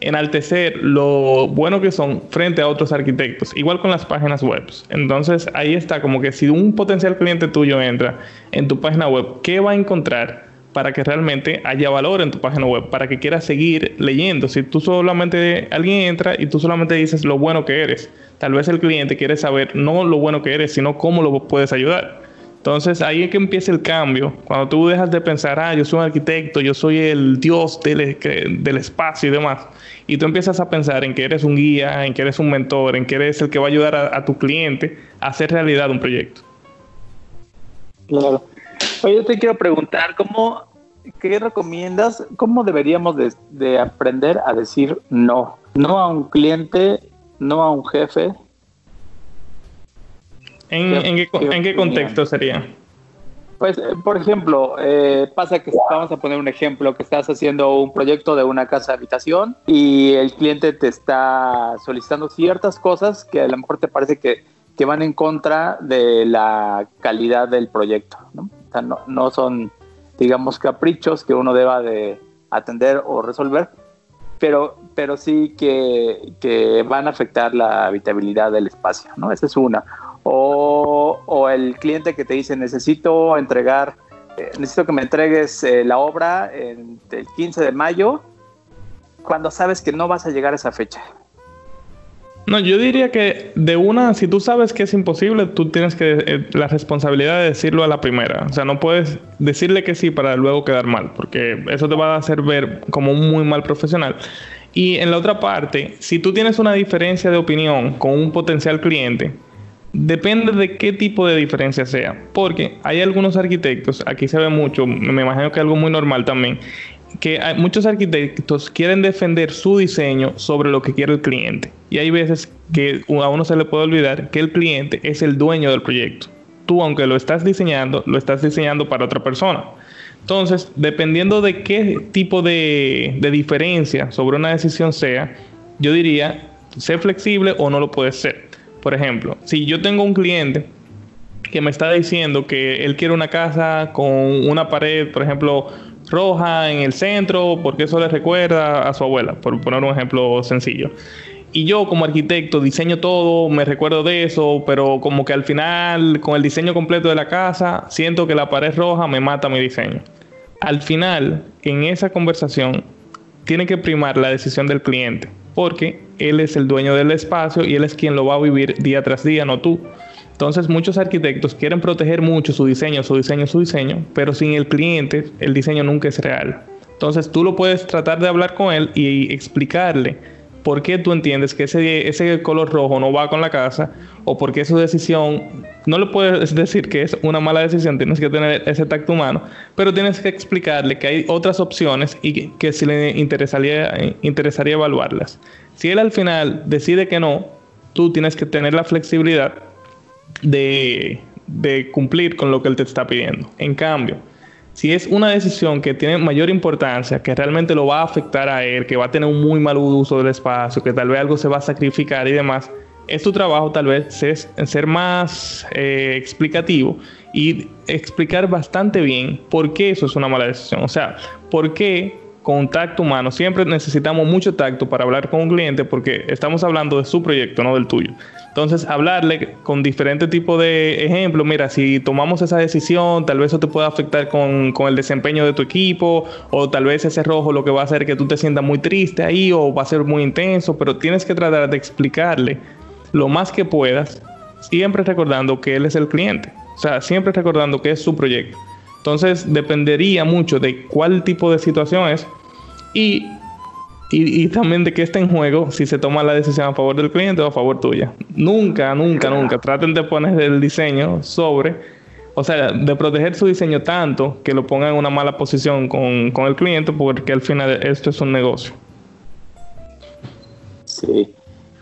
enaltecer lo bueno que son frente a otros arquitectos, igual con las páginas web. Entonces ahí está como que si un potencial cliente tuyo entra en tu página web, ¿qué va a encontrar para que realmente haya valor en tu página web, para que quiera seguir leyendo? Si tú solamente, alguien entra y tú solamente dices lo bueno que eres, tal vez el cliente quiere saber no lo bueno que eres, sino cómo lo puedes ayudar. Entonces ahí es que empieza el cambio. Cuando tú dejas de pensar, ah, yo soy un arquitecto, yo soy el dios del, del, espacio y demás, y tú empiezas a pensar en que eres un guía, en que eres un mentor, en que eres el que va a ayudar a, tu cliente a hacer realidad un proyecto. Claro. Oye, yo te quiero preguntar, ¿cómo, ¿qué recomiendas? ¿Cómo deberíamos de, de aprender a decir no? No a un cliente, no a un jefe, ¿En, qué, contexto sería? Pues, eh, por ejemplo, eh, pasa que vamos a poner un ejemplo, que estás haciendo un proyecto de una casa de habitación y el cliente te está solicitando ciertas cosas que a lo mejor te parece que, que van en contra de la calidad del proyecto. ¿no? O sea, no, no son, digamos, caprichos que uno deba de atender o resolver, pero, pero sí que, que van a afectar la habitabilidad del espacio, ¿no? Esa es una o, el cliente que te dice necesito entregar, eh, necesito que me entregues eh, la obra el 15 de mayo, cuando sabes que no vas a llegar a esa fecha. No, yo diría que de una, si tú sabes que es imposible, tú tienes que eh, la responsabilidad de decirlo a la primera. O sea, no puedes decirle que sí para luego quedar mal, porque eso te va a hacer ver como un muy mal profesional. Y en la otra parte, si tú tienes una diferencia de opinión con un potencial cliente, Depende de qué tipo de diferencia sea, porque hay algunos arquitectos, aquí se ve mucho, me imagino que algo muy normal también, que muchos arquitectos quieren defender su diseño sobre lo que quiere el cliente. Y hay veces que a uno se le puede olvidar que el cliente es el dueño del proyecto. Tú, aunque lo estás diseñando, lo estás diseñando para otra persona. Entonces, dependiendo de qué tipo de, de diferencia sobre una decisión sea, yo diría, sé flexible o no lo puedes ser. Por ejemplo, si yo tengo un cliente que me está diciendo que él quiere una casa con una pared, por ejemplo, roja en el centro, porque eso le recuerda a su abuela, por poner un ejemplo sencillo. Y yo como arquitecto diseño todo, me recuerdo de eso, pero como que al final, con el diseño completo de la casa, siento que la pared roja me mata mi diseño. Al final, en esa conversación, tiene que primar la decisión del cliente porque él es el dueño del espacio y él es quien lo va a vivir día tras día, no tú. Entonces muchos arquitectos quieren proteger mucho su diseño, su diseño, su diseño, pero sin el cliente el diseño nunca es real. Entonces tú lo puedes tratar de hablar con él y explicarle por qué tú entiendes que ese, ese color rojo no va con la casa o por qué su decisión, no le puedes decir que es una mala decisión, tienes que tener ese tacto humano, pero tienes que explicarle que hay otras opciones y que, si le interesaría, interesaría evaluarlas. Si él al final decide que no, tú tienes que tener la flexibilidad de, de cumplir con lo que él te está pidiendo. En cambio, si es una decisión que tiene mayor importancia, que realmente lo va a afectar a él, que va a tener un muy mal uso del espacio, que tal vez algo se va a sacrificar y demás, es tu trabajo tal vez ser, ser más eh, explicativo y explicar bastante bien por qué eso es una mala decisión. O sea, por qué con tacto humano siempre necesitamos mucho tacto para hablar con un cliente porque estamos hablando de su proyecto, no del tuyo. Entonces, hablarle con diferentes tipos de ejemplos, mira, si tomamos esa decisión, tal vez eso te pueda afectar con, con, el desempeño de tu equipo, o tal vez ese rojo lo que va a hacer que tú te sientas muy triste ahí, o va a ser muy intenso, pero tienes que tratar de explicarle lo más que puedas, siempre recordando que él es el cliente. O O sea, siempre recordando que es su proyecto. Entonces, dependería mucho de cuál tipo de situación es y, y, y, también de qué está en juego si se toma la decisión a favor del cliente o a favor tuya. Nunca, nunca, nunca traten de poner el diseño sobre, o sea, de proteger su diseño tanto que lo pongan en una mala posición con, con el cliente porque al final esto es un negocio. Sí.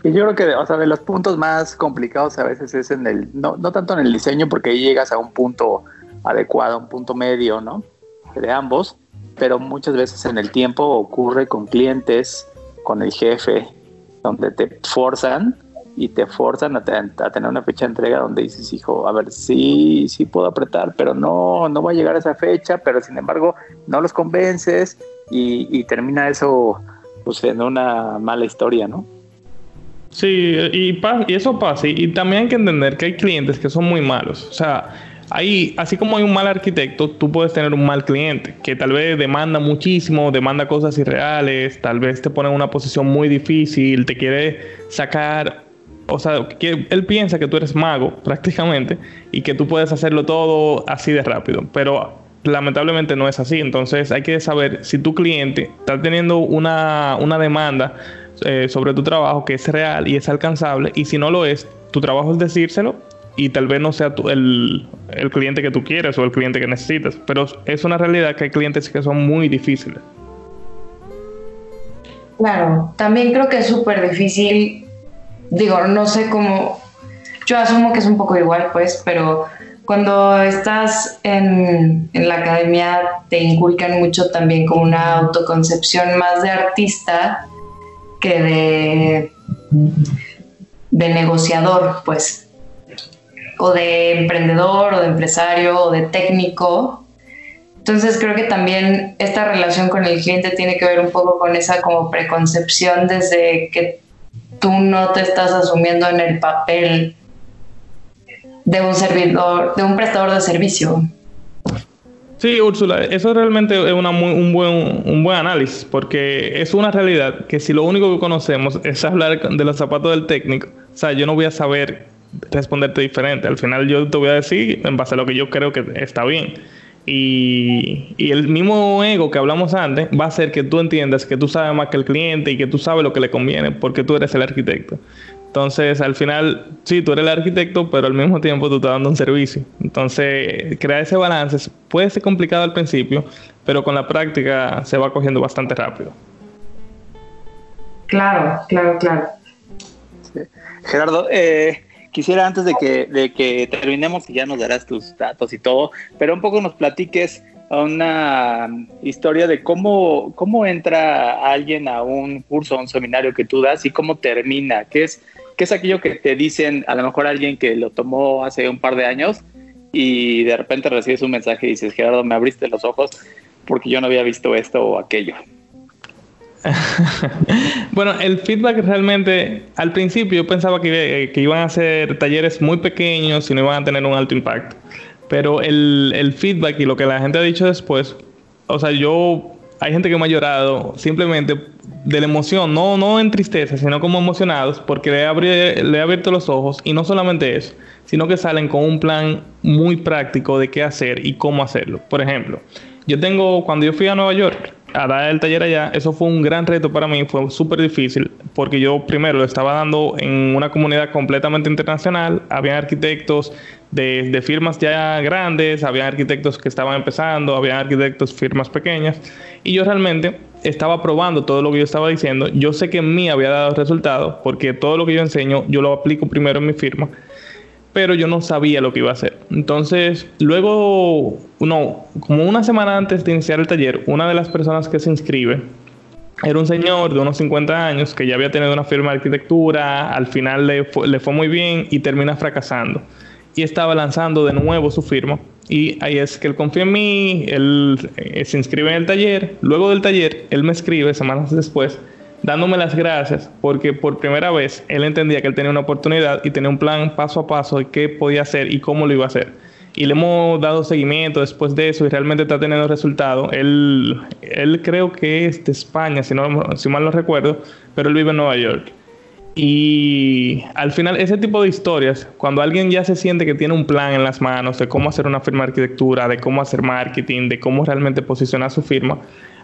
Y yo creo que, o sea, de los puntos más complicados a veces es en el, no, no tanto en el diseño, porque ahí llegas a un punto adecuado, un punto medio, ¿no? De ambos, pero muchas veces en el tiempo ocurre con clientes, con el jefe, donde te forzan y te forzan a, a, tener una fecha de entrega donde dices, hijo, a ver, sí, sí puedo apretar, pero no, no va a llegar a esa fecha, pero sin embargo no los convences y, y termina eso pues en una mala historia, ¿no? Sí, y, y eso pasa. Y, también hay que entender que hay clientes que son muy malos. O sea, hay, así como hay un mal arquitecto, tú puedes tener un mal cliente que tal vez demanda muchísimo, demanda cosas irreales, tal vez te pone en una posición muy difícil, te quiere sacar, o sea, que él piensa que tú eres mago prácticamente y que tú puedes hacerlo todo así de rápido, pero lamentablemente no es así. Entonces hay que saber si tu cliente está teniendo una, una demanda eh, sobre tu trabajo que es real y es alcanzable y si no lo es, tu trabajo es decírselo y tal vez no sea tu, el, el, cliente que tú quieres o el cliente que necesitas, pero es una realidad que hay clientes que son muy difíciles. Claro, también creo que es súper difícil, digo, no sé cómo, yo asumo que es un poco igual, pues, pero cuando estás en, en, la academia te inculcan mucho también como una autoconcepción más de artista que de, de negociador, pues, o de emprendedor, o de empresario, o de técnico. Entonces creo que también esta relación con el cliente tiene que ver un poco con esa como preconcepción desde que tú no te estás asumiendo en el papel de un servidor, de un prestador de servicio. Sí, Úrsula, eso realmente es una un, buen, un buen análisis, porque es una realidad que si lo único que conocemos es hablar de los zapatos del técnico, o sea, yo no voy a saber responderte diferente. Al final yo te voy a decir en base a lo que yo creo que está bien. Y, y, el mismo ego que hablamos antes va a hacer que tú entiendas que tú sabes más que el cliente y que tú sabes lo que le conviene porque tú eres el arquitecto. Entonces, al final, sí, tú eres el arquitecto, pero al mismo tiempo tú estás dando un servicio. Entonces, crear ese balance puede ser complicado al principio, pero con la práctica se va cogiendo bastante rápido. Claro, claro, claro. Sí. Gerardo, eh, quisiera antes de que, de que terminemos, y ya nos darás tus datos y todo, pero un poco nos platiques una historia de cómo, cómo entra alguien a un curso, a un seminario que tú das y cómo termina, qué es, qué es aquello que te dicen, a lo mejor alguien que lo tomó hace un par de años y de repente recibes un mensaje y dices, Gerardo, me abriste los ojos porque yo no había visto esto o aquello. bueno, el feedback realmente, al principio yo pensaba que, iban a ser talleres muy pequeños y no iban a tener un alto impacto. Pero el, el feedback y lo que la gente ha dicho después, o sea, yo, hay gente que me ha llorado simplemente de la emoción, no, no en tristeza, sino como emocionados, porque le le he abierto los ojos y no solamente eso, sino que salen con un plan muy práctico de qué hacer y cómo hacerlo. Por ejemplo, yo tengo, cuando yo fui a Nueva York, a dar el taller allá, eso fue un gran reto para mí, fue súper difícil, porque yo primero lo estaba dando en una comunidad completamente internacional, había arquitectos de, firmas ya grandes, había arquitectos que estaban empezando, había arquitectos firmas pequeñas, y yo realmente estaba probando todo lo que yo estaba diciendo, yo sé que en mí había dado resultados, porque todo lo que yo enseño, yo lo aplico primero en mi firma, pero yo no sabía lo que iba a hacer. Entonces, luego, no, como una semana antes de iniciar el taller, una de las personas que se inscribe era un señor de unos 50 años que ya había tenido una firma de arquitectura, al final le le fue muy bien y termina fracasando. Y estaba lanzando de nuevo su firma. Y ahí es que él confía en mí, él eh, se inscribe en el taller. Luego del taller, él me escribe semanas después dándome las gracias porque por primera vez él entendía que él tenía una oportunidad y tenía un plan paso a paso de qué podía hacer y cómo lo iba a hacer. Y le hemos dado seguimiento después de eso y realmente está teniendo resultados. Él, él creo que es de España, si, no, si mal no recuerdo, pero él vive en Nueva York. Y al final, ese tipo de historias, cuando alguien ya se siente que tiene un plan en las manos de cómo hacer una firma de arquitectura, de cómo hacer marketing, de cómo realmente posicionar su firma,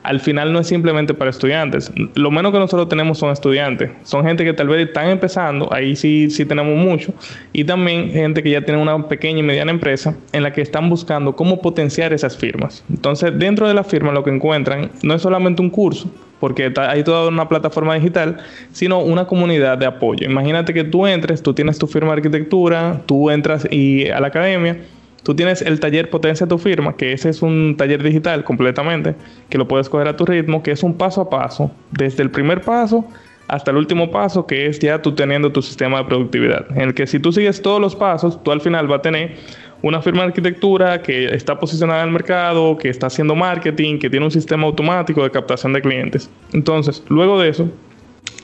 al final no es simplemente para estudiantes. Lo menos que nosotros tenemos son estudiantes. Son gente que tal vez están empezando, ahí sí, sí tenemos mucho. Y también gente que ya tiene una pequeña y mediana empresa en la que están buscando cómo potenciar esas firmas. Entonces, dentro de la firma lo que encuentran no es solamente un curso, porque hay toda una plataforma digital, sino una comunidad de apoyo. Imagínate que tú entres, tú tienes tu firma de arquitectura, tú entras y a la academia, tú tienes el taller Potencia tu firma, que ese es un taller digital completamente, que lo puedes coger a tu ritmo, que es un paso a paso, desde el primer paso hasta el último paso, que es ya tú teniendo tu sistema de productividad, en el que si tú sigues todos los pasos, tú al final vas a tener una firma de arquitectura que está posicionada en el mercado, que está haciendo marketing, que tiene un sistema automático de captación de clientes. Entonces, luego de eso,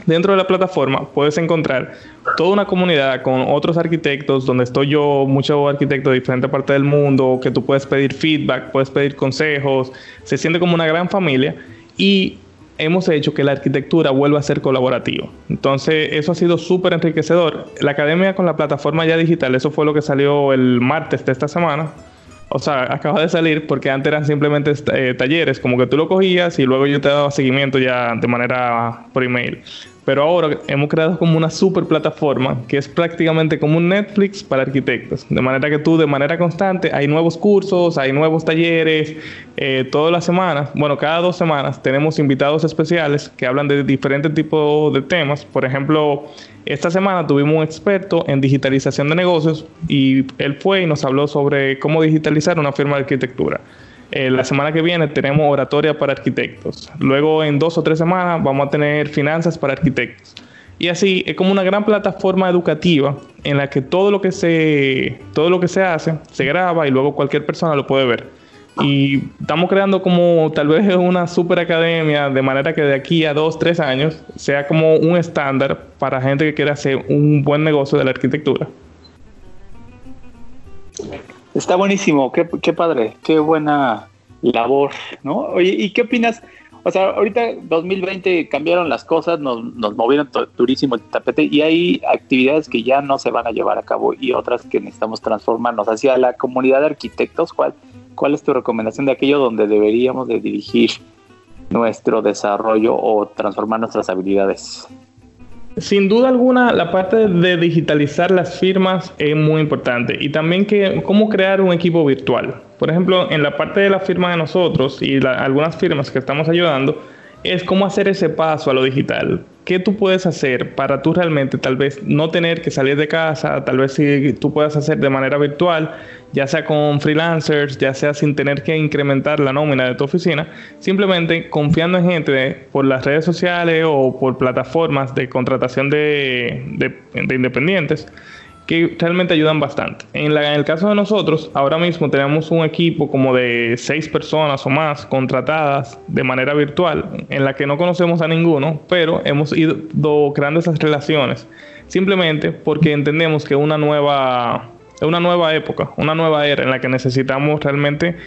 dentro de la plataforma puedes encontrar toda una comunidad con otros arquitectos, donde estoy yo, muchos arquitectos de diferentes partes del mundo, que tú puedes pedir feedback, puedes pedir consejos, se siente como una gran familia y hemos hecho que la arquitectura vuelva a ser colaborativa. Entonces, eso ha sido súper enriquecedor. La academia con la plataforma ya digital, eso fue lo que salió el martes de esta semana. O sea, acaba de salir porque antes eran simplemente eh, talleres, como que tú lo cogías y luego yo te daba seguimiento ya de manera por email. Pero ahora hemos creado como una super plataforma que es prácticamente como un Netflix para arquitectos. De manera que tú de manera constante hay nuevos cursos, hay nuevos talleres, eh, todas las semanas, bueno, cada dos semanas tenemos invitados especiales que hablan de diferentes tipos de temas. Por ejemplo, esta semana tuvimos un experto en digitalización de negocios y él fue y nos habló sobre cómo digitalizar una firma de arquitectura. Eh, la semana que viene tenemos oratoria para arquitectos. Luego en dos o tres semanas vamos a tener finanzas para arquitectos. Y así es como una gran plataforma educativa en la que todo lo que se, todo lo que se hace se graba y luego cualquier persona lo puede ver. Y estamos creando como tal vez una super academia de manera que de aquí a dos, tres años sea como un estándar para gente que quiera hacer un buen negocio de la arquitectura. Está buenísimo, qué, padre, qué buena labor, ¿no? Oye, ¿y qué opinas? O sea, ahorita 2020 cambiaron las cosas, nos, nos movieron durísimo el tapete y hay actividades que ya no se van a llevar a cabo y otras que necesitamos transformarnos hacia la comunidad de arquitectos. ¿Cuál, cuál es tu recomendación de aquello donde deberíamos de dirigir nuestro desarrollo o transformar nuestras habilidades? Sin duda alguna, la parte de digitalizar las firmas es muy importante y también que cómo crear un equipo virtual. Por ejemplo, en la parte de la firma de nosotros y algunas firmas que estamos ayudando, es cómo hacer ese paso a lo digital. ¿Qué tú puedes hacer para tú realmente tal vez no tener que salir de casa, tal vez si tú puedas hacer de manera virtual, ya sea con freelancers, ya sea sin tener que incrementar la nómina de tu oficina, simplemente confiando en gente por las redes sociales o por plataformas de contratación de, de, independientes que realmente ayudan bastante. En, el caso de nosotros, ahora mismo tenemos un equipo como de seis personas o más contratadas de manera virtual, en la que no conocemos a ninguno, pero hemos ido creando esas relaciones, simplemente porque entendemos que una nueva una nueva época, una nueva era en la que necesitamos realmente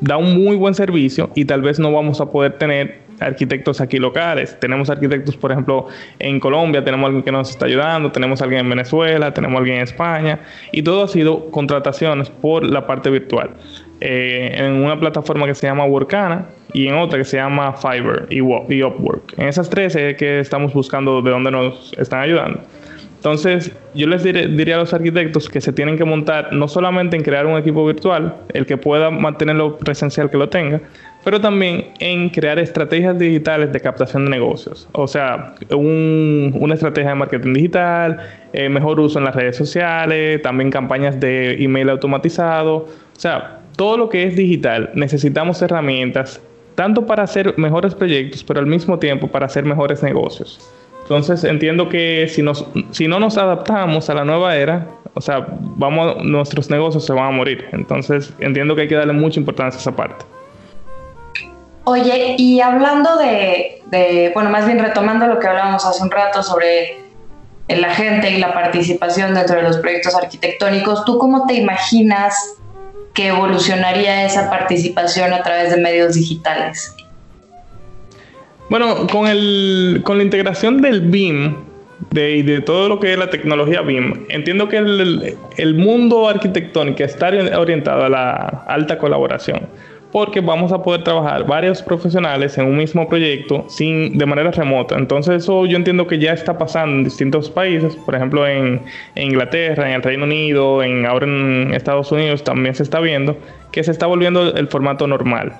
dar un muy buen servicio y tal vez no vamos a poder tener arquitectos aquí locales. Tenemos arquitectos, por ejemplo, en Colombia, tenemos alguien que nos está ayudando, tenemos alguien en Venezuela, tenemos alguien en España y todo ha sido contrataciones por la parte virtual. Eh, en una plataforma que se llama Workana y en otra que se llama Fiverr y Upwork. En esas tres es que estamos buscando de dónde nos están ayudando. Entonces, yo les diría a los arquitectos que se tienen que montar no solamente en crear un equipo virtual, el que pueda mantenerlo presencial que lo tenga, pero también en crear estrategias digitales de captación de negocios. O sea, una estrategia de marketing digital, eh, mejor uso en las redes sociales, también campañas de email automatizado. O sea, todo lo que es digital, necesitamos herramientas tanto para hacer mejores proyectos, pero al mismo tiempo para hacer mejores negocios. Entonces entiendo que si, nos, no nos adaptamos a la nueva era, o sea, vamos, nuestros negocios se van a morir. Entonces entiendo que hay que darle mucha importancia a esa parte. Oye, y hablando de, bueno, más bien retomando lo que hablábamos hace un rato sobre la gente y la participación dentro de los proyectos arquitectónicos, ¿tú cómo te imaginas que evolucionaría esa participación a través de medios digitales? Bueno, con, el, con la integración del BIM, de, de todo lo que es la tecnología BIM, entiendo que el mundo arquitectónico está orientado a la alta colaboración porque vamos a poder trabajar varios profesionales en un mismo proyecto sin de manera remota. Entonces eso yo entiendo que ya está pasando en distintos países, por ejemplo en, Inglaterra, en el Reino Unido, en ahora en Estados Unidos también se está viendo que se está volviendo el formato normal.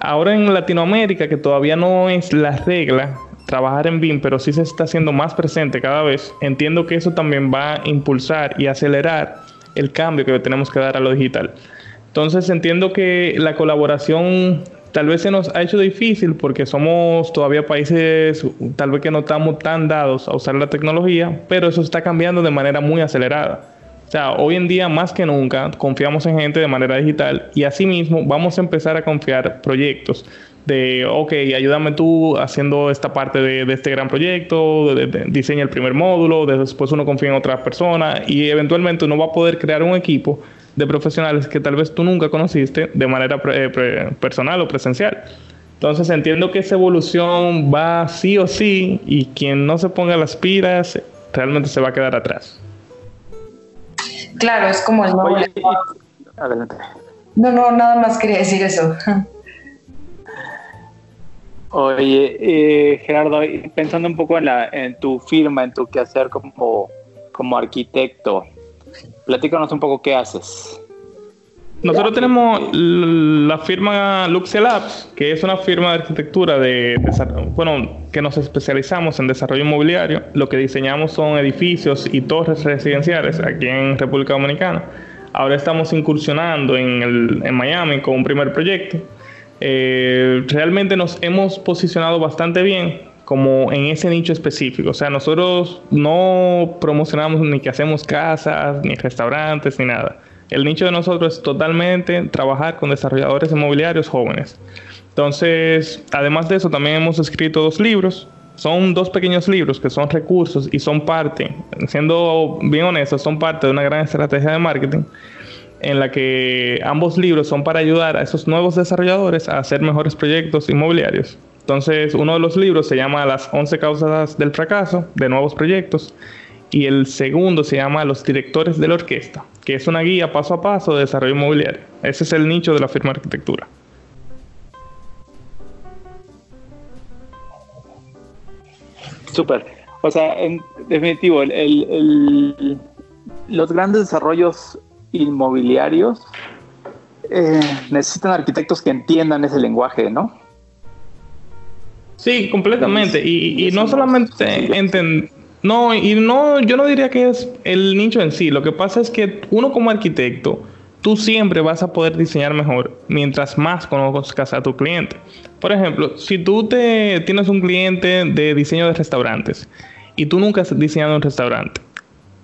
Ahora en Latinoamérica, que todavía no es la regla trabajar en BIM, pero sí se está haciendo más presente cada vez, entiendo que eso también va a impulsar y acelerar el cambio que tenemos que dar a lo digital. Entonces entiendo que la colaboración tal vez se nos ha hecho difícil porque somos todavía países tal vez que no estamos tan dados a usar la tecnología, pero eso está cambiando de manera muy acelerada. O sea, hoy en día más que nunca confiamos en gente de manera digital y asimismo vamos a empezar a confiar proyectos de, ok, ayúdame tú haciendo esta parte de, este gran proyecto, diseña el primer módulo, después uno confía en otra persona y eventualmente uno va a poder crear un equipo de profesionales que tal vez tú nunca conociste de manera personal o presencial. Entonces entiendo que esa evolución va sí o sí y quien no se ponga las pilas realmente se va a quedar atrás. Claro, es como el nuevo... adelante. No, no, nada más quería decir eso. Oye, eh, Gerardo, pensando un poco en, la, en tu firma, en tu quehacer como, como arquitecto, Platícanos un poco qué haces. Nosotros tenemos la firma Luxe Labs, que es una firma de arquitectura de, bueno, que nos especializamos en desarrollo inmobiliario. Lo que diseñamos son edificios y torres residenciales aquí en República Dominicana. Ahora estamos incursionando en, Miami con un primer proyecto. Eh, realmente nos hemos posicionado bastante bien como en ese nicho específico. O sea, nosotros no promocionamos ni que hacemos casas, ni restaurantes, ni nada. El nicho de nosotros es totalmente trabajar con desarrolladores inmobiliarios jóvenes. Entonces, además de eso, también hemos escrito dos libros. Son dos pequeños libros que son recursos y son parte, siendo bien honestos, son parte de una gran estrategia de marketing en la que ambos libros son para ayudar a esos nuevos desarrolladores a hacer mejores proyectos inmobiliarios. Entonces, uno de los libros se llama Las 11 causas del fracaso de nuevos proyectos y el segundo se llama Los directores de la orquesta, que es una guía paso a paso de desarrollo inmobiliario. Ese es el nicho de la firma arquitectura. Súper. O sea, en definitivo, los grandes desarrollos inmobiliarios eh, necesitan arquitectos que entiendan ese lenguaje, ¿no? Sí, completamente. Y, no solamente entender. No, y no, yo no diría que es el nicho en sí. Lo que pasa es que uno como arquitecto, tú siempre vas a poder diseñar mejor mientras más conozcas a tu cliente. Por ejemplo, si tú te tienes un cliente de diseño de restaurantes y tú nunca has diseñado un restaurante,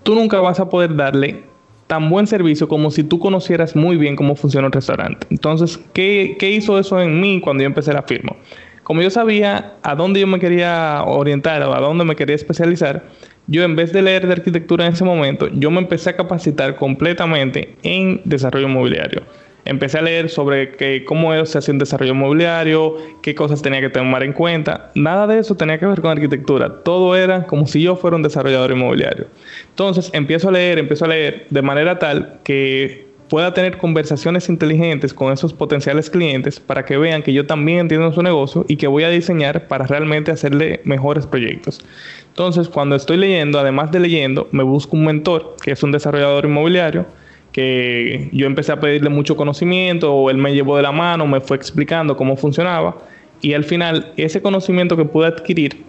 tú nunca vas a poder darle tan buen servicio como si tú conocieras muy bien cómo funciona un restaurante. Entonces, ¿qué, qué hizo eso en mí cuando yo empecé la firma? Como yo sabía a dónde yo me quería orientar o a dónde me quería especializar, yo en vez de leer de arquitectura en ese momento, yo me empecé a capacitar completamente en desarrollo inmobiliario. Empecé a leer sobre cómo se hacía un desarrollo inmobiliario, qué cosas tenía que tomar en cuenta. Nada de eso tenía que ver con arquitectura. Todo era como si yo fuera un desarrollador inmobiliario. Entonces empiezo a leer, empiezo a leer de manera tal que pueda tener conversaciones inteligentes con esos potenciales clientes para que vean que yo también entiendo su negocio y que voy a diseñar para realmente hacerle mejores proyectos. Entonces, cuando estoy leyendo, además de leyendo, me busco un mentor, que es un desarrollador inmobiliario, que yo empecé a pedirle mucho conocimiento, o él me llevó de la mano, me fue explicando cómo funcionaba, y al final ese conocimiento que pude adquirir,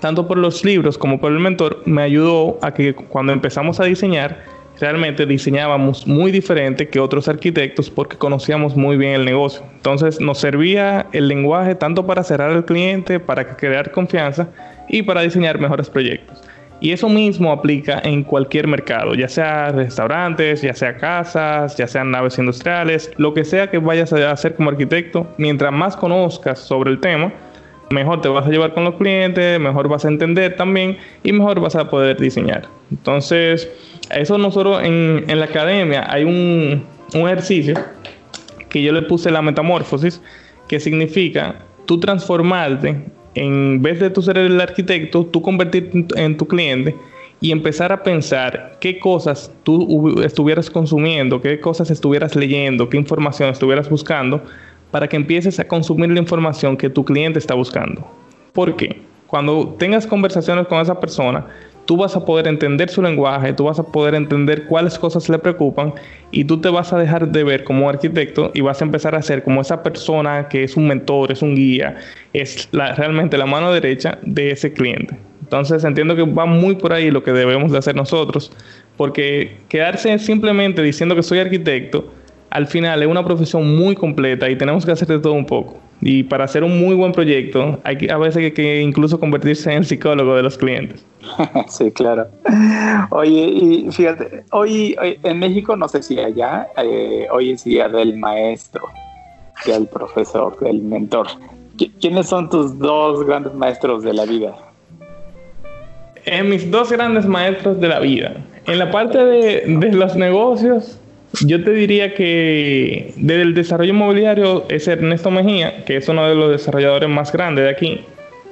tanto por los libros como por el mentor, me ayudó a que cuando empezamos a diseñar, realmente diseñábamos muy diferente que otros arquitectos porque conocíamos muy bien el negocio. Entonces nos servía el lenguaje tanto para cerrar al cliente, para crear confianza y para diseñar mejores proyectos. Y eso mismo aplica en cualquier mercado, ya sea restaurantes, ya sea casas, ya sean naves industriales, lo que sea que vayas a hacer como arquitecto, mientras más conozcas sobre el tema, mejor te vas a llevar con los clientes, mejor vas a entender también y mejor vas a poder diseñar. Entonces, eso nosotros en, en la academia hay un, un, ejercicio que yo le puse la metamorfosis, que significa tú transformarte en vez de tú ser el arquitecto, tú convertirte en tu cliente y empezar a pensar qué cosas tú estuvieras consumiendo, qué cosas estuvieras leyendo, qué información estuvieras buscando, para que empieces a consumir la información que tu cliente está buscando. ¿Por qué? Cuando tengas conversaciones con esa persona, tú vas a poder entender su lenguaje, tú vas a poder entender cuáles cosas le preocupan y tú te vas a dejar de ver como arquitecto y vas a empezar a ser como esa persona que es un mentor, es un guía, es realmente la mano derecha de ese cliente. Entonces entiendo que va muy por ahí lo que debemos de hacer nosotros, porque quedarse simplemente diciendo que soy arquitecto, al final es una profesión muy completa y tenemos que hacer de todo un poco. Y para hacer un muy buen proyecto, hay que, a veces que, incluso convertirse en psicólogo de los clientes. sí, claro. Oye, y fíjate, hoy, en México, no sé si allá, eh, hoy es día del maestro, del profesor, del mentor. ¿Quiénes son tus dos grandes maestros de la vida? En mis dos grandes maestros de la vida. En la parte de, de los negocios, yo te diría que desde el desarrollo inmobiliario es Ernesto Mejía, que es uno de los desarrolladores más grandes de aquí,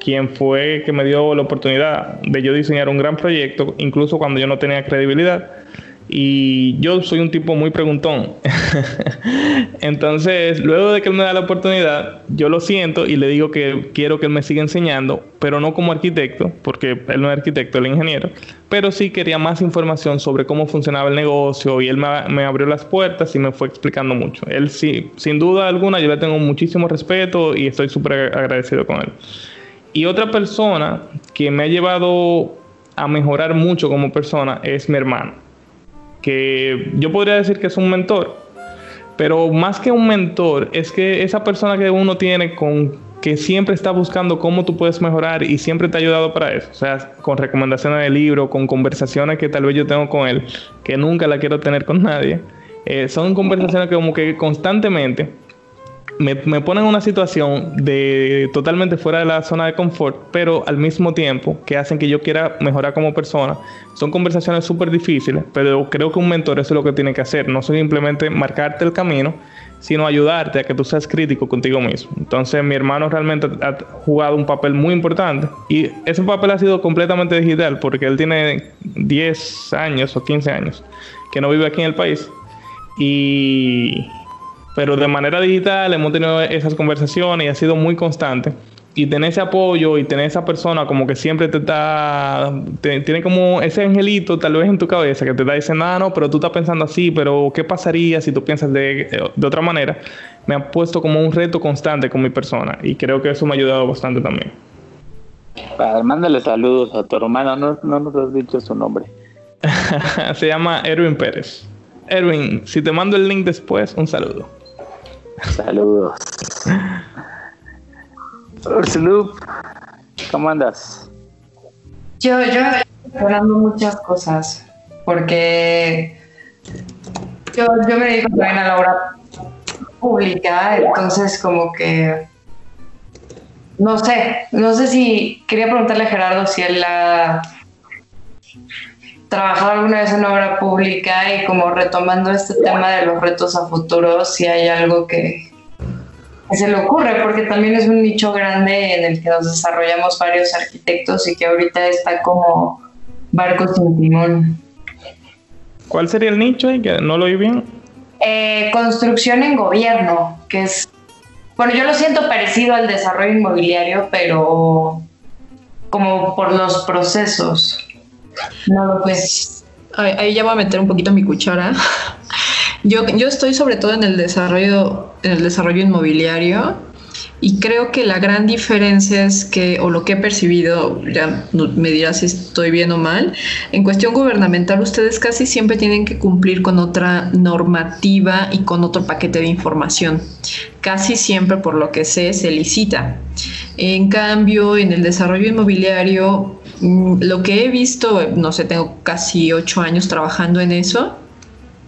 quien fue que me dio la oportunidad de yo diseñar un gran proyecto, incluso cuando yo no tenía credibilidad y yo soy un tipo muy preguntón. Entonces, luego de que él me da la oportunidad, yo lo siento y le digo que quiero que él me siga enseñando, pero no como arquitecto, porque él no es arquitecto, él es ingeniero, pero sí quería más información sobre cómo funcionaba el negocio y él me, abrió las puertas y me fue explicando mucho. Él sí, sin duda alguna, yo le tengo muchísimo respeto y estoy súper agradecido con él. Y otra persona que me ha llevado a mejorar mucho como persona es mi hermano que yo podría decir que es un mentor, pero más que un mentor, es que esa persona que uno tiene con que siempre está buscando cómo tú puedes mejorar y siempre te ha ayudado para eso. O sea, con recomendaciones de libro, con conversaciones que tal vez yo tengo con él, que nunca la quiero tener con nadie. Eh, son conversaciones que como que constantemente me, me ponen en una situación de totalmente fuera de la zona de confort, pero al mismo tiempo que hacen que yo quiera mejorar como persona. Son conversaciones súper difíciles, pero creo que un mentor eso es lo que tiene que hacer, no simplemente marcarte el camino, sino ayudarte a que tú seas crítico contigo mismo. Entonces mi hermano realmente ha jugado un papel muy importante y ese papel ha sido completamente digital porque él tiene 10 años o 15 años que no vive aquí en el país y pero de manera digital hemos tenido esas conversaciones y ha sido muy constante. Y tener ese apoyo y tener esa persona como que siempre te está, tiene como ese angelito tal vez en tu cabeza que te está diciendo, ah, no, pero tú estás pensando así, pero ¿qué pasaría si tú piensas de, de otra manera? Me ha puesto como un reto constante con mi persona y creo que eso me ha ayudado bastante también. mándale saludos a tu hermano, no, no nos has dicho su nombre. Se llama Erwin Pérez. Erwin, si te mando el link después, un saludo. Saludos. Ursulup, ¿cómo andas? Yo, yo estoy muchas cosas, porque yo, yo me dedico también a la obra pública, entonces como que no sé, no sé si quería preguntarle a Gerardo si él ha trabajado alguna vez en obra pública y como retomando este tema de los retos a futuro, si hay algo que, se le ocurre, porque también es un nicho grande en el que nos desarrollamos varios arquitectos y que ahorita está como barco sin timón. ¿Cuál sería el nicho y que no lo oí bien? Eh, construcción en gobierno, que es, bueno, yo lo siento parecido al desarrollo inmobiliario, pero como por los procesos. No lo pues. Ahí ya voy a meter un poquito mi cuchara. Yo, yo estoy sobre todo en el desarrollo, en el desarrollo inmobiliario y creo que la gran diferencia es que, o lo que he percibido, ya me dirás si estoy bien o mal, en cuestión gubernamental ustedes casi siempre tienen que cumplir con otra normativa y con otro paquete de información. Casi siempre, por lo que sé, se licita. En cambio, en el desarrollo inmobiliario, lo que he visto, no sé, tengo casi ocho años trabajando en eso,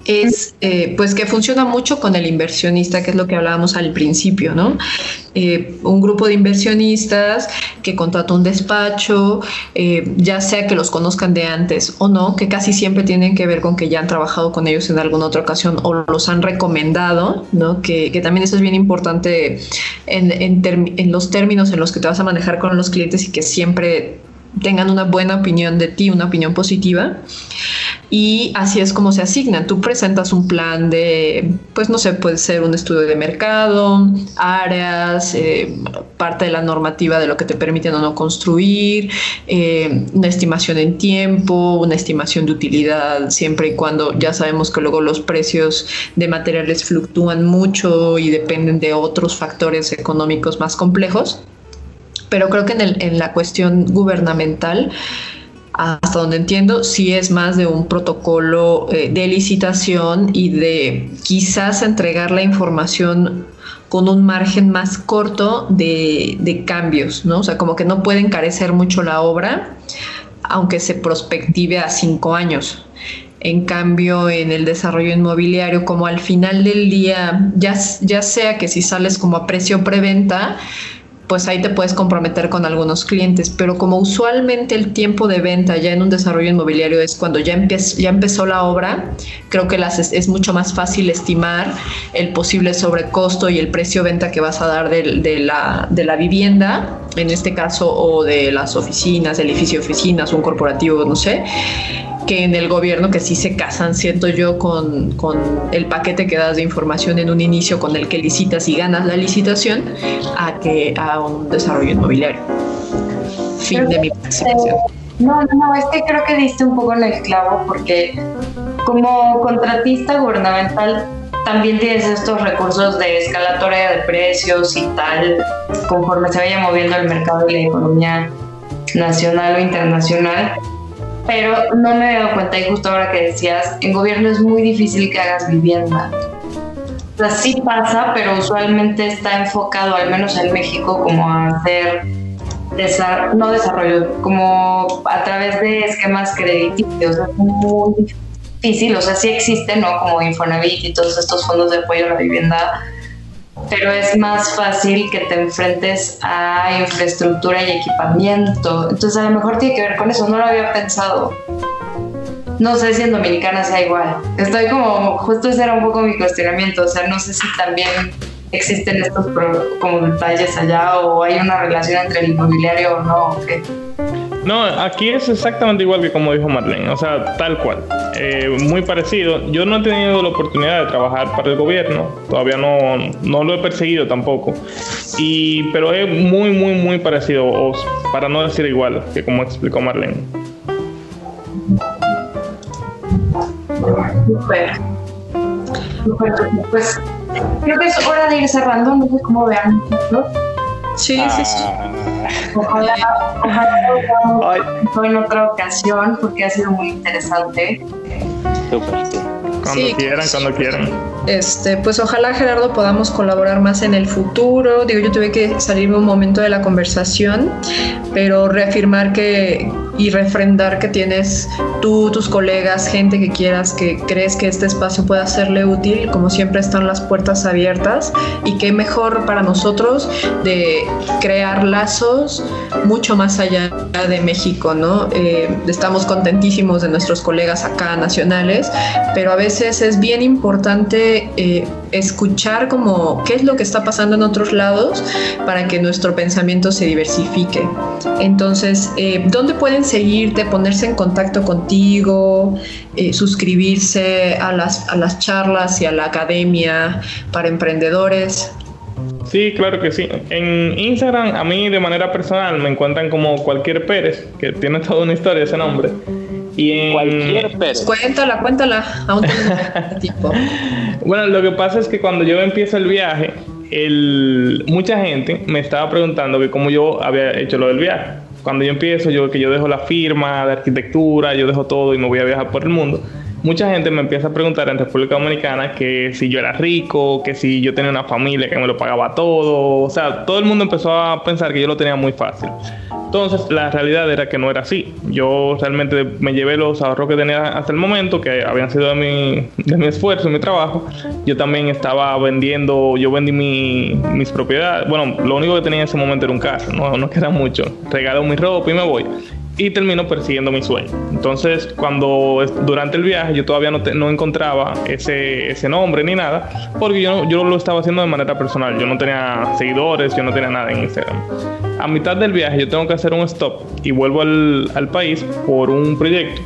es eh, pues que funciona mucho con el inversionista, que es lo que hablábamos al principio, ¿no? Eh, un grupo de inversionistas que contrata un despacho, eh, ya sea que los conozcan de antes o no, que casi siempre tienen que ver con que ya han trabajado con ellos en alguna otra ocasión o los han recomendado, ¿no? Que, que también eso es bien importante en, en los términos en los que te vas a manejar con los clientes y que siempre tengan una buena opinión de ti, una opinión positiva. Y así es como se asignan. Tú presentas un plan de, pues no sé, puede ser un estudio de mercado, áreas, eh, parte de la normativa de lo que te permiten o no construir, eh, una estimación en tiempo, una estimación de utilidad, siempre y cuando ya sabemos que luego los precios de materiales fluctúan mucho y dependen de otros factores económicos más complejos pero creo que en, el, en la cuestión gubernamental, hasta donde entiendo, sí es más de un protocolo eh, de licitación y de quizás entregar la información con un margen más corto de, de, cambios, ¿no? O sea, como que no puede encarecer mucho la obra, aunque se prospective a cinco años. En cambio, en el desarrollo inmobiliario, como al final del día, ya, ya sea que si sales como a precio preventa, pues ahí te puedes comprometer con algunos clientes, pero como usualmente el tiempo de venta ya en un desarrollo inmobiliario es cuando ya, ya empezó la obra, creo que las, es, mucho más fácil estimar el posible sobrecosto y el precio venta que vas a dar de, la, vivienda, en este caso, o de las oficinas, el edificio de oficinas, un corporativo, no sé que en el gobierno que sí se casan, siento yo, con, con, el paquete que das de información en un inicio con el que licitas y ganas la licitación a que a un desarrollo inmobiliario. Fin de mi participación. No, no, es que creo que diste un poco en el clavo porque como contratista gubernamental también tienes estos recursos de escalatoria de precios y tal, conforme se vaya moviendo el mercado y la economía nacional o internacional pero no me he dado cuenta, y justo ahora que decías, en gobierno es muy difícil que hagas vivienda. O sea, sí pasa, pero usualmente está enfocado, al menos en México, como a hacer, no desarrollo, como a través de esquemas crediticios. Es muy difícil, o sea, sí existe, ¿no? Como Infonavit y todos estos fondos de apoyo a la vivienda pero es más fácil que te enfrentes a infraestructura y equipamiento. Entonces a lo mejor tiene que ver con eso, no lo había pensado. No sé si en Dominicana sea igual. Estoy como, justo ese era un poco mi cuestionamiento, o sea, no sé si también existen estos como detalles allá o hay una relación entre el inmobiliario o no. ¿o qué? No, aquí es exactamente igual que como dijo Marlene, o sea, tal cual. Eh, muy parecido. Yo no he tenido la oportunidad de trabajar para el gobierno, todavía no, no lo he perseguido tampoco. Y, pero es muy, muy, muy parecido, o, para no decir igual que como explicó Marlene. Super. Pues creo que es hora de ir cerrando, no sé cómo vean. ¿no? Sí, sí, sí. Ojalá, ojalá en otra ocasión porque ha sido muy interesante. Cuando quieran, cuando quieran. Este, pues ojalá Gerardo podamos colaborar más en el futuro. Digo, yo tuve que salirme un momento de la conversación, pero reafirmar que y refrendar que tienes tú, tus colegas, gente que quieras, que crees que este espacio pueda serle útil, como siempre están las puertas abiertas y qué mejor para nosotros de crear lazos mucho más allá de México, ¿no? Eh, estamos contentísimos de nuestros colegas acá nacionales, pero a veces es bien importante eh, escuchar como qué es lo que está pasando en otros lados para que nuestro pensamiento se diversifique. Entonces, eh, ¿dónde pueden seguirte, ponerse en contacto contigo, eh, suscribirse a las, a las charlas y a la academia para emprendedores? Sí, claro que sí. En Instagram, a mí de manera personal me encuentran como cualquier Pérez, que tiene toda una historia ese nombre. Y en... Cualquier Pérez. Cuéntala, cuéntala. Aún tipo. bueno, lo que pasa es que cuando yo empiezo el viaje, el, mucha gente me estaba preguntando que cómo yo había hecho lo del viaje. Cuando yo empiezo, yo que yo dejo la firma de arquitectura, yo dejo todo y me voy a viajar por el mundo. Mucha gente me empieza a preguntar en República Dominicana que si yo era rico, que si yo tenía una familia que me lo pagaba todo, o sea, todo el mundo empezó a pensar que yo lo tenía muy fácil. Entonces, la realidad era que no era así. Yo realmente me llevé los ahorros que tenía hasta el momento, que habían sido de mi, de mi esfuerzo, mi trabajo. Yo también estaba vendiendo, yo vendí mi, mis propiedades. Bueno, lo único que tenía en ese momento era un carro, no, no queda mucho. Regalo mi ropa y me voy y termino persiguiendo mi sueño. Entonces, cuando durante el viaje yo todavía no, no encontraba ese, ese, nombre ni nada, porque yo, yo lo estaba haciendo de manera personal. Yo no tenía seguidores, yo no tenía nada en Instagram. A mitad del viaje yo tengo que hacer un stop y vuelvo al, al país por un proyecto.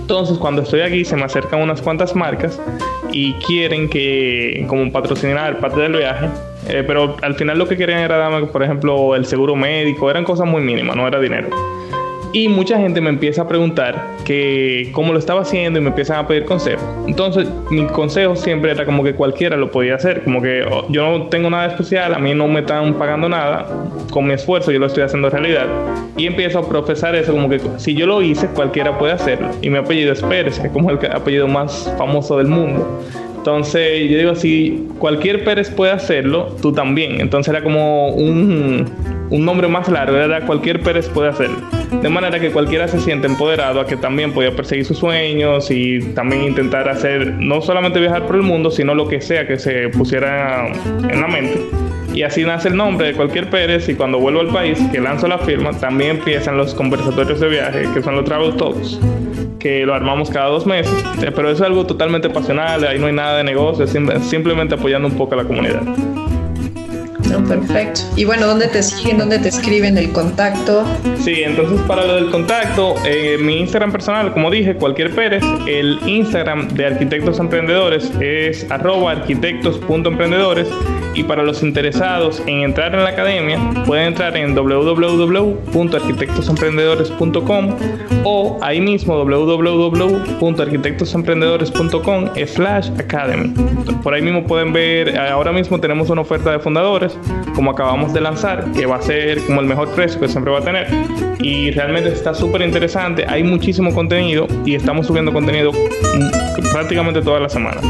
Entonces, cuando estoy aquí, se me acercan unas cuantas marcas y quieren que, como patrocinar parte del viaje, eh, pero al final lo que querían era darme, por ejemplo, el seguro médico, eran cosas muy mínimas, no era dinero. Y mucha gente me empieza a preguntar que cómo lo estaba haciendo y me empiezan a pedir consejos. Entonces, mi consejo siempre era como que cualquiera lo podía hacer, como que oh, yo no tengo nada especial, a mí no me están pagando nada, con mi esfuerzo yo lo estoy haciendo realidad. Y empiezo a profesar eso como que si yo lo hice, cualquiera puede hacerlo. Y mi apellido es Pérez, que es como el apellido más famoso del mundo. Entonces yo digo, si cualquier Pérez puede hacerlo, tú también. Entonces era como un, un nombre más largo, era cualquier Pérez puede hacerlo. De manera que cualquiera se siente empoderado a que también podía perseguir sus sueños y también intentar hacer, no solamente viajar por el mundo, sino lo que sea que se pusiera en la mente. Y así nace el nombre de cualquier Pérez y cuando vuelvo al país, que lanzo la firma, también empiezan los conversatorios de viaje, que son los Travel Talks que lo armamos cada dos meses, pero es algo totalmente pasional, ahí no hay nada de negocio, simplemente apoyando un poco a la comunidad. Perfecto. Y bueno, ¿dónde te siguen? ¿Dónde te escriben el contacto? Sí, entonces para lo del contacto, eh, mi Instagram personal, como dije, cualquier Pérez, el Instagram de Arquitectos Emprendedores es arroba arquitectos.emprendedores y para los interesados en entrar en la academia pueden entrar en www.arquitectosemprendedores.com o ahí mismo www.arquitectosemprendedores.com slash academy. Por ahí mismo pueden ver, ahora mismo tenemos una oferta de fundadores como acabamos de lanzar, que va a ser como el mejor precio que siempre va a tener. Y realmente está súper interesante, hay muchísimo contenido y estamos subiendo contenido prácticamente toda la semana.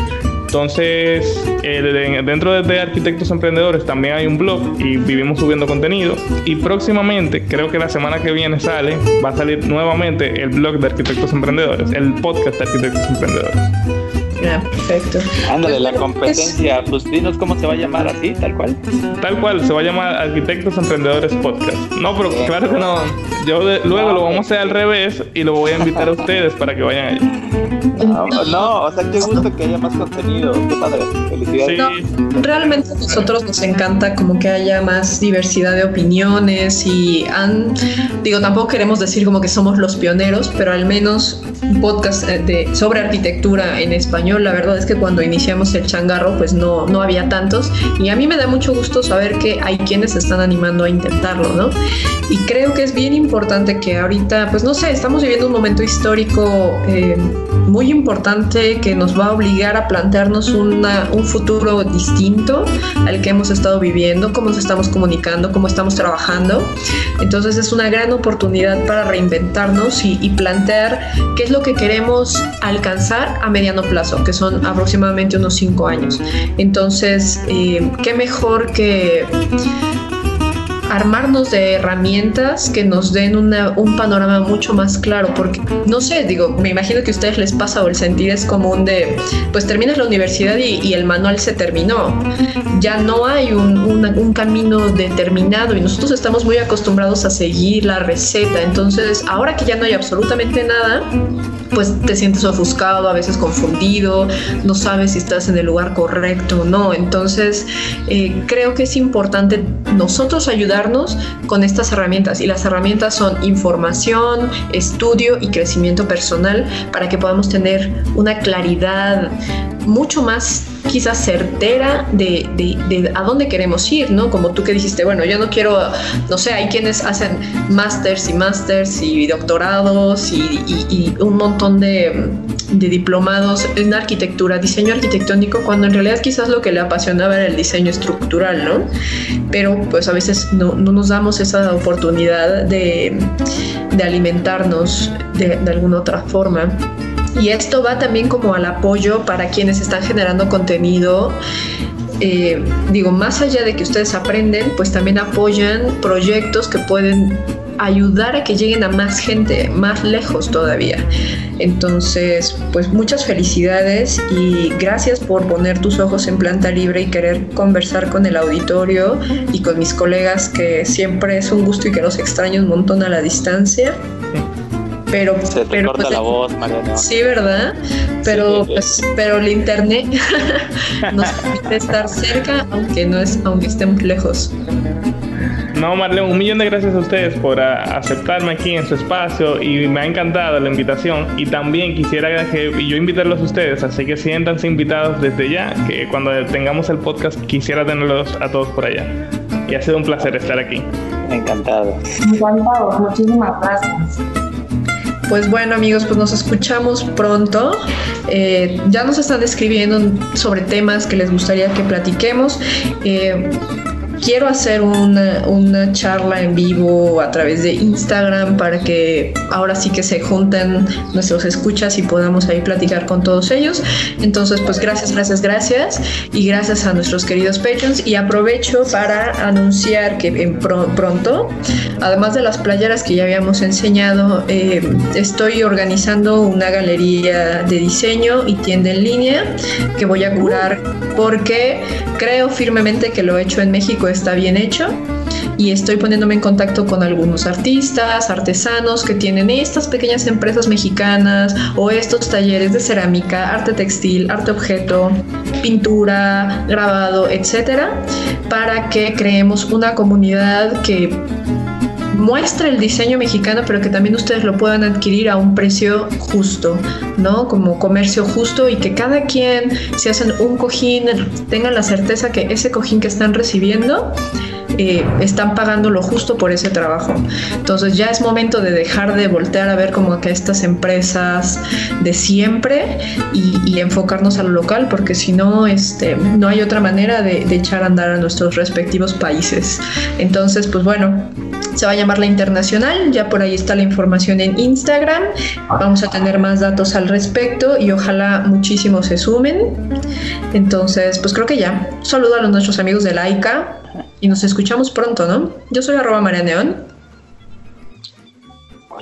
Entonces, eh, dentro de, Arquitectos Emprendedores también hay un blog y vivimos subiendo contenido. Y próximamente, creo que la semana que viene sale, va a salir nuevamente el blog de Arquitectos Emprendedores, el podcast de Arquitectos Emprendedores perfecto. Ándale, la pues, competencia, pues dinos cómo se va a llamar así, tal cual. Tal cual, se va a llamar Arquitectos Emprendedores Podcast. No, pero claro que no. Yo luego lo vamos a hacer al revés y lo voy a invitar a ustedes para que vayan allá. No, o sea, qué gusto que haya más contenido. Qué padre. Felicidades. realmente a nosotros nos encanta como que haya más diversidad de opiniones y han, digo, tampoco queremos decir como que somos los pioneros, pero al menos un podcast eh, de, sobre arquitectura en español. La verdad es que cuando iniciamos el changarro, pues no, no había tantos. Y a mí me da mucho gusto saber que hay quienes se están animando a intentarlo, ¿no? Y creo que es bien importante que ahorita, pues no sé, estamos viviendo un momento histórico eh, muy importante que nos va a obligar a plantearnos una, un futuro distinto al que hemos estado viviendo, cómo nos estamos comunicando, cómo estamos trabajando. Entonces es una gran oportunidad para reinventarnos y, y plantear qué es lo que queremos alcanzar a mediano plazo, que son aproximadamente unos cinco años. Entonces, eh, qué mejor que armarnos de herramientas que nos den un panorama mucho más claro, porque no sé, digo, me imagino que a ustedes les pasa o el sentir es común de, pues terminas la universidad y, el manual se terminó, ya no hay un, un, camino determinado y nosotros estamos muy acostumbrados a seguir la receta, entonces ahora que ya no hay absolutamente nada, pues te sientes ofuscado, a veces confundido, no sabes si estás en el lugar correcto o no, entonces eh, creo que es importante nosotros ayudar con estas herramientas. Y las herramientas son información, estudio y crecimiento personal para que podamos tener una claridad mucho más quizás certera de, de, a dónde queremos ir, ¿no? Como tú que dijiste, bueno, yo no quiero, no sé, hay quienes hacen másters y másters y doctorados y, un montón de, diplomados en arquitectura, diseño arquitectónico, cuando en realidad quizás lo que le apasionaba era el diseño estructural, ¿no? Pero pues a veces no, no nos damos esa oportunidad de, alimentarnos de alguna otra forma. Y esto va también como al apoyo para quienes están generando contenido. Eh, digo, más allá de que ustedes aprenden, pues también apoyan proyectos que pueden ayudar a que lleguen a más gente, más lejos todavía. Entonces, pues muchas felicidades y gracias por poner tus ojos en planta libre y querer conversar con el auditorio y con mis colegas, que siempre es un gusto y que los extraño un montón a la distancia. Pero, Se te pero corta pues, la voz, Mariana. Sí, ¿verdad? Pero, Sí. pues, pero el internet nos permite estar cerca, aunque no es, aunque estemos lejos. No, Marlene, un millón de gracias a ustedes por a- aceptarme aquí en su espacio y me ha encantado la invitación y también quisiera que yo invitarlos a ustedes, así que siéntanse invitados desde ya, que cuando tengamos el podcast quisiera tenerlos a todos por allá. Y ha sido un placer estar aquí. Encantado. Encantados, muchísimas gracias. Pues bueno amigos, pues nos escuchamos pronto. Eh, ya nos están escribiendo sobre temas que les gustaría que platiquemos. Eh, quiero hacer una, una charla en vivo a través de Instagram para que ahora sí que se junten nuestros escuchas y podamos ahí platicar con todos ellos. Entonces, pues gracias, gracias, gracias. Y gracias a nuestros queridos Patreons. Y aprovecho para anunciar que en pro- pronto, además de las playeras que ya habíamos enseñado, eh, estoy organizando una galería de diseño y tienda en línea que voy a curar porque creo firmemente que lo hecho en México está bien hecho y estoy poniéndome en contacto con algunos artistas, artesanos que tienen estas pequeñas empresas mexicanas o estos talleres de cerámica, arte textil, arte objeto, pintura, grabado, etcétera, para que creemos una comunidad que muestre el diseño mexicano, pero que también ustedes lo puedan adquirir a un precio justo, ¿no? Como comercio justo y que cada quien, si hacen un cojín, tengan la certeza que ese cojín que están recibiendo eh, están pagando lo justo por ese trabajo. Entonces ya es momento de dejar de voltear a ver como que estas empresas de siempre y, enfocarnos a lo local, porque si no, este, no hay otra manera de echar a andar a nuestros respectivos países. Entonces, pues bueno, se va a llamar La Internacional, ya por ahí está la información en Instagram, vamos a tener más datos al respecto y ojalá muchísimos se sumen. Entonces, pues creo que ya. Saludo a los nuestros amigos de Laika y nos escuchamos pronto, ¿no? Yo soy arroba María Neón.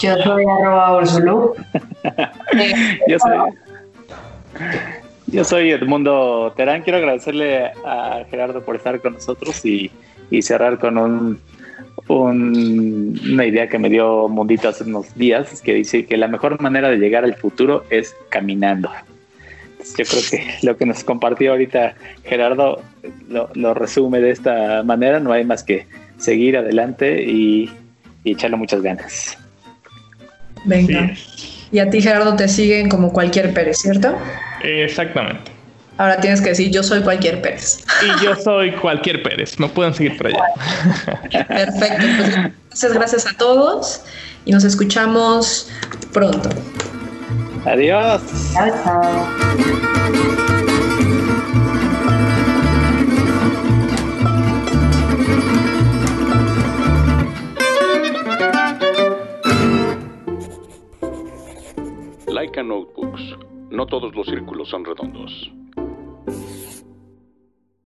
Yo soy arroba Ursulu. Yo soy, yo soy Edmundo Terán. Quiero agradecerle a Gerardo por estar con nosotros y, y cerrar con un, un- una idea que me dio Mundito hace unos días, que dice que la mejor manera de llegar al futuro es caminando. Entonces, yo creo que lo que nos compartió ahorita Gerardo lo, lo resume de esta manera. No hay más que seguir adelante y, y echarle muchas ganas. Venga. Sí, Y a ti, Gerardo, te siguen como cualquier Pérez, ¿cierto? exactamente. Ahora tienes que decir, yo soy cualquier Pérez. Y yo soy cualquier Pérez, me pueden seguir por allá. Perfecto. Pues, muchas gracias a todos y nos escuchamos pronto. Adiós. Chao, chao. Laika Notebooks. No todos los círculos son redondos.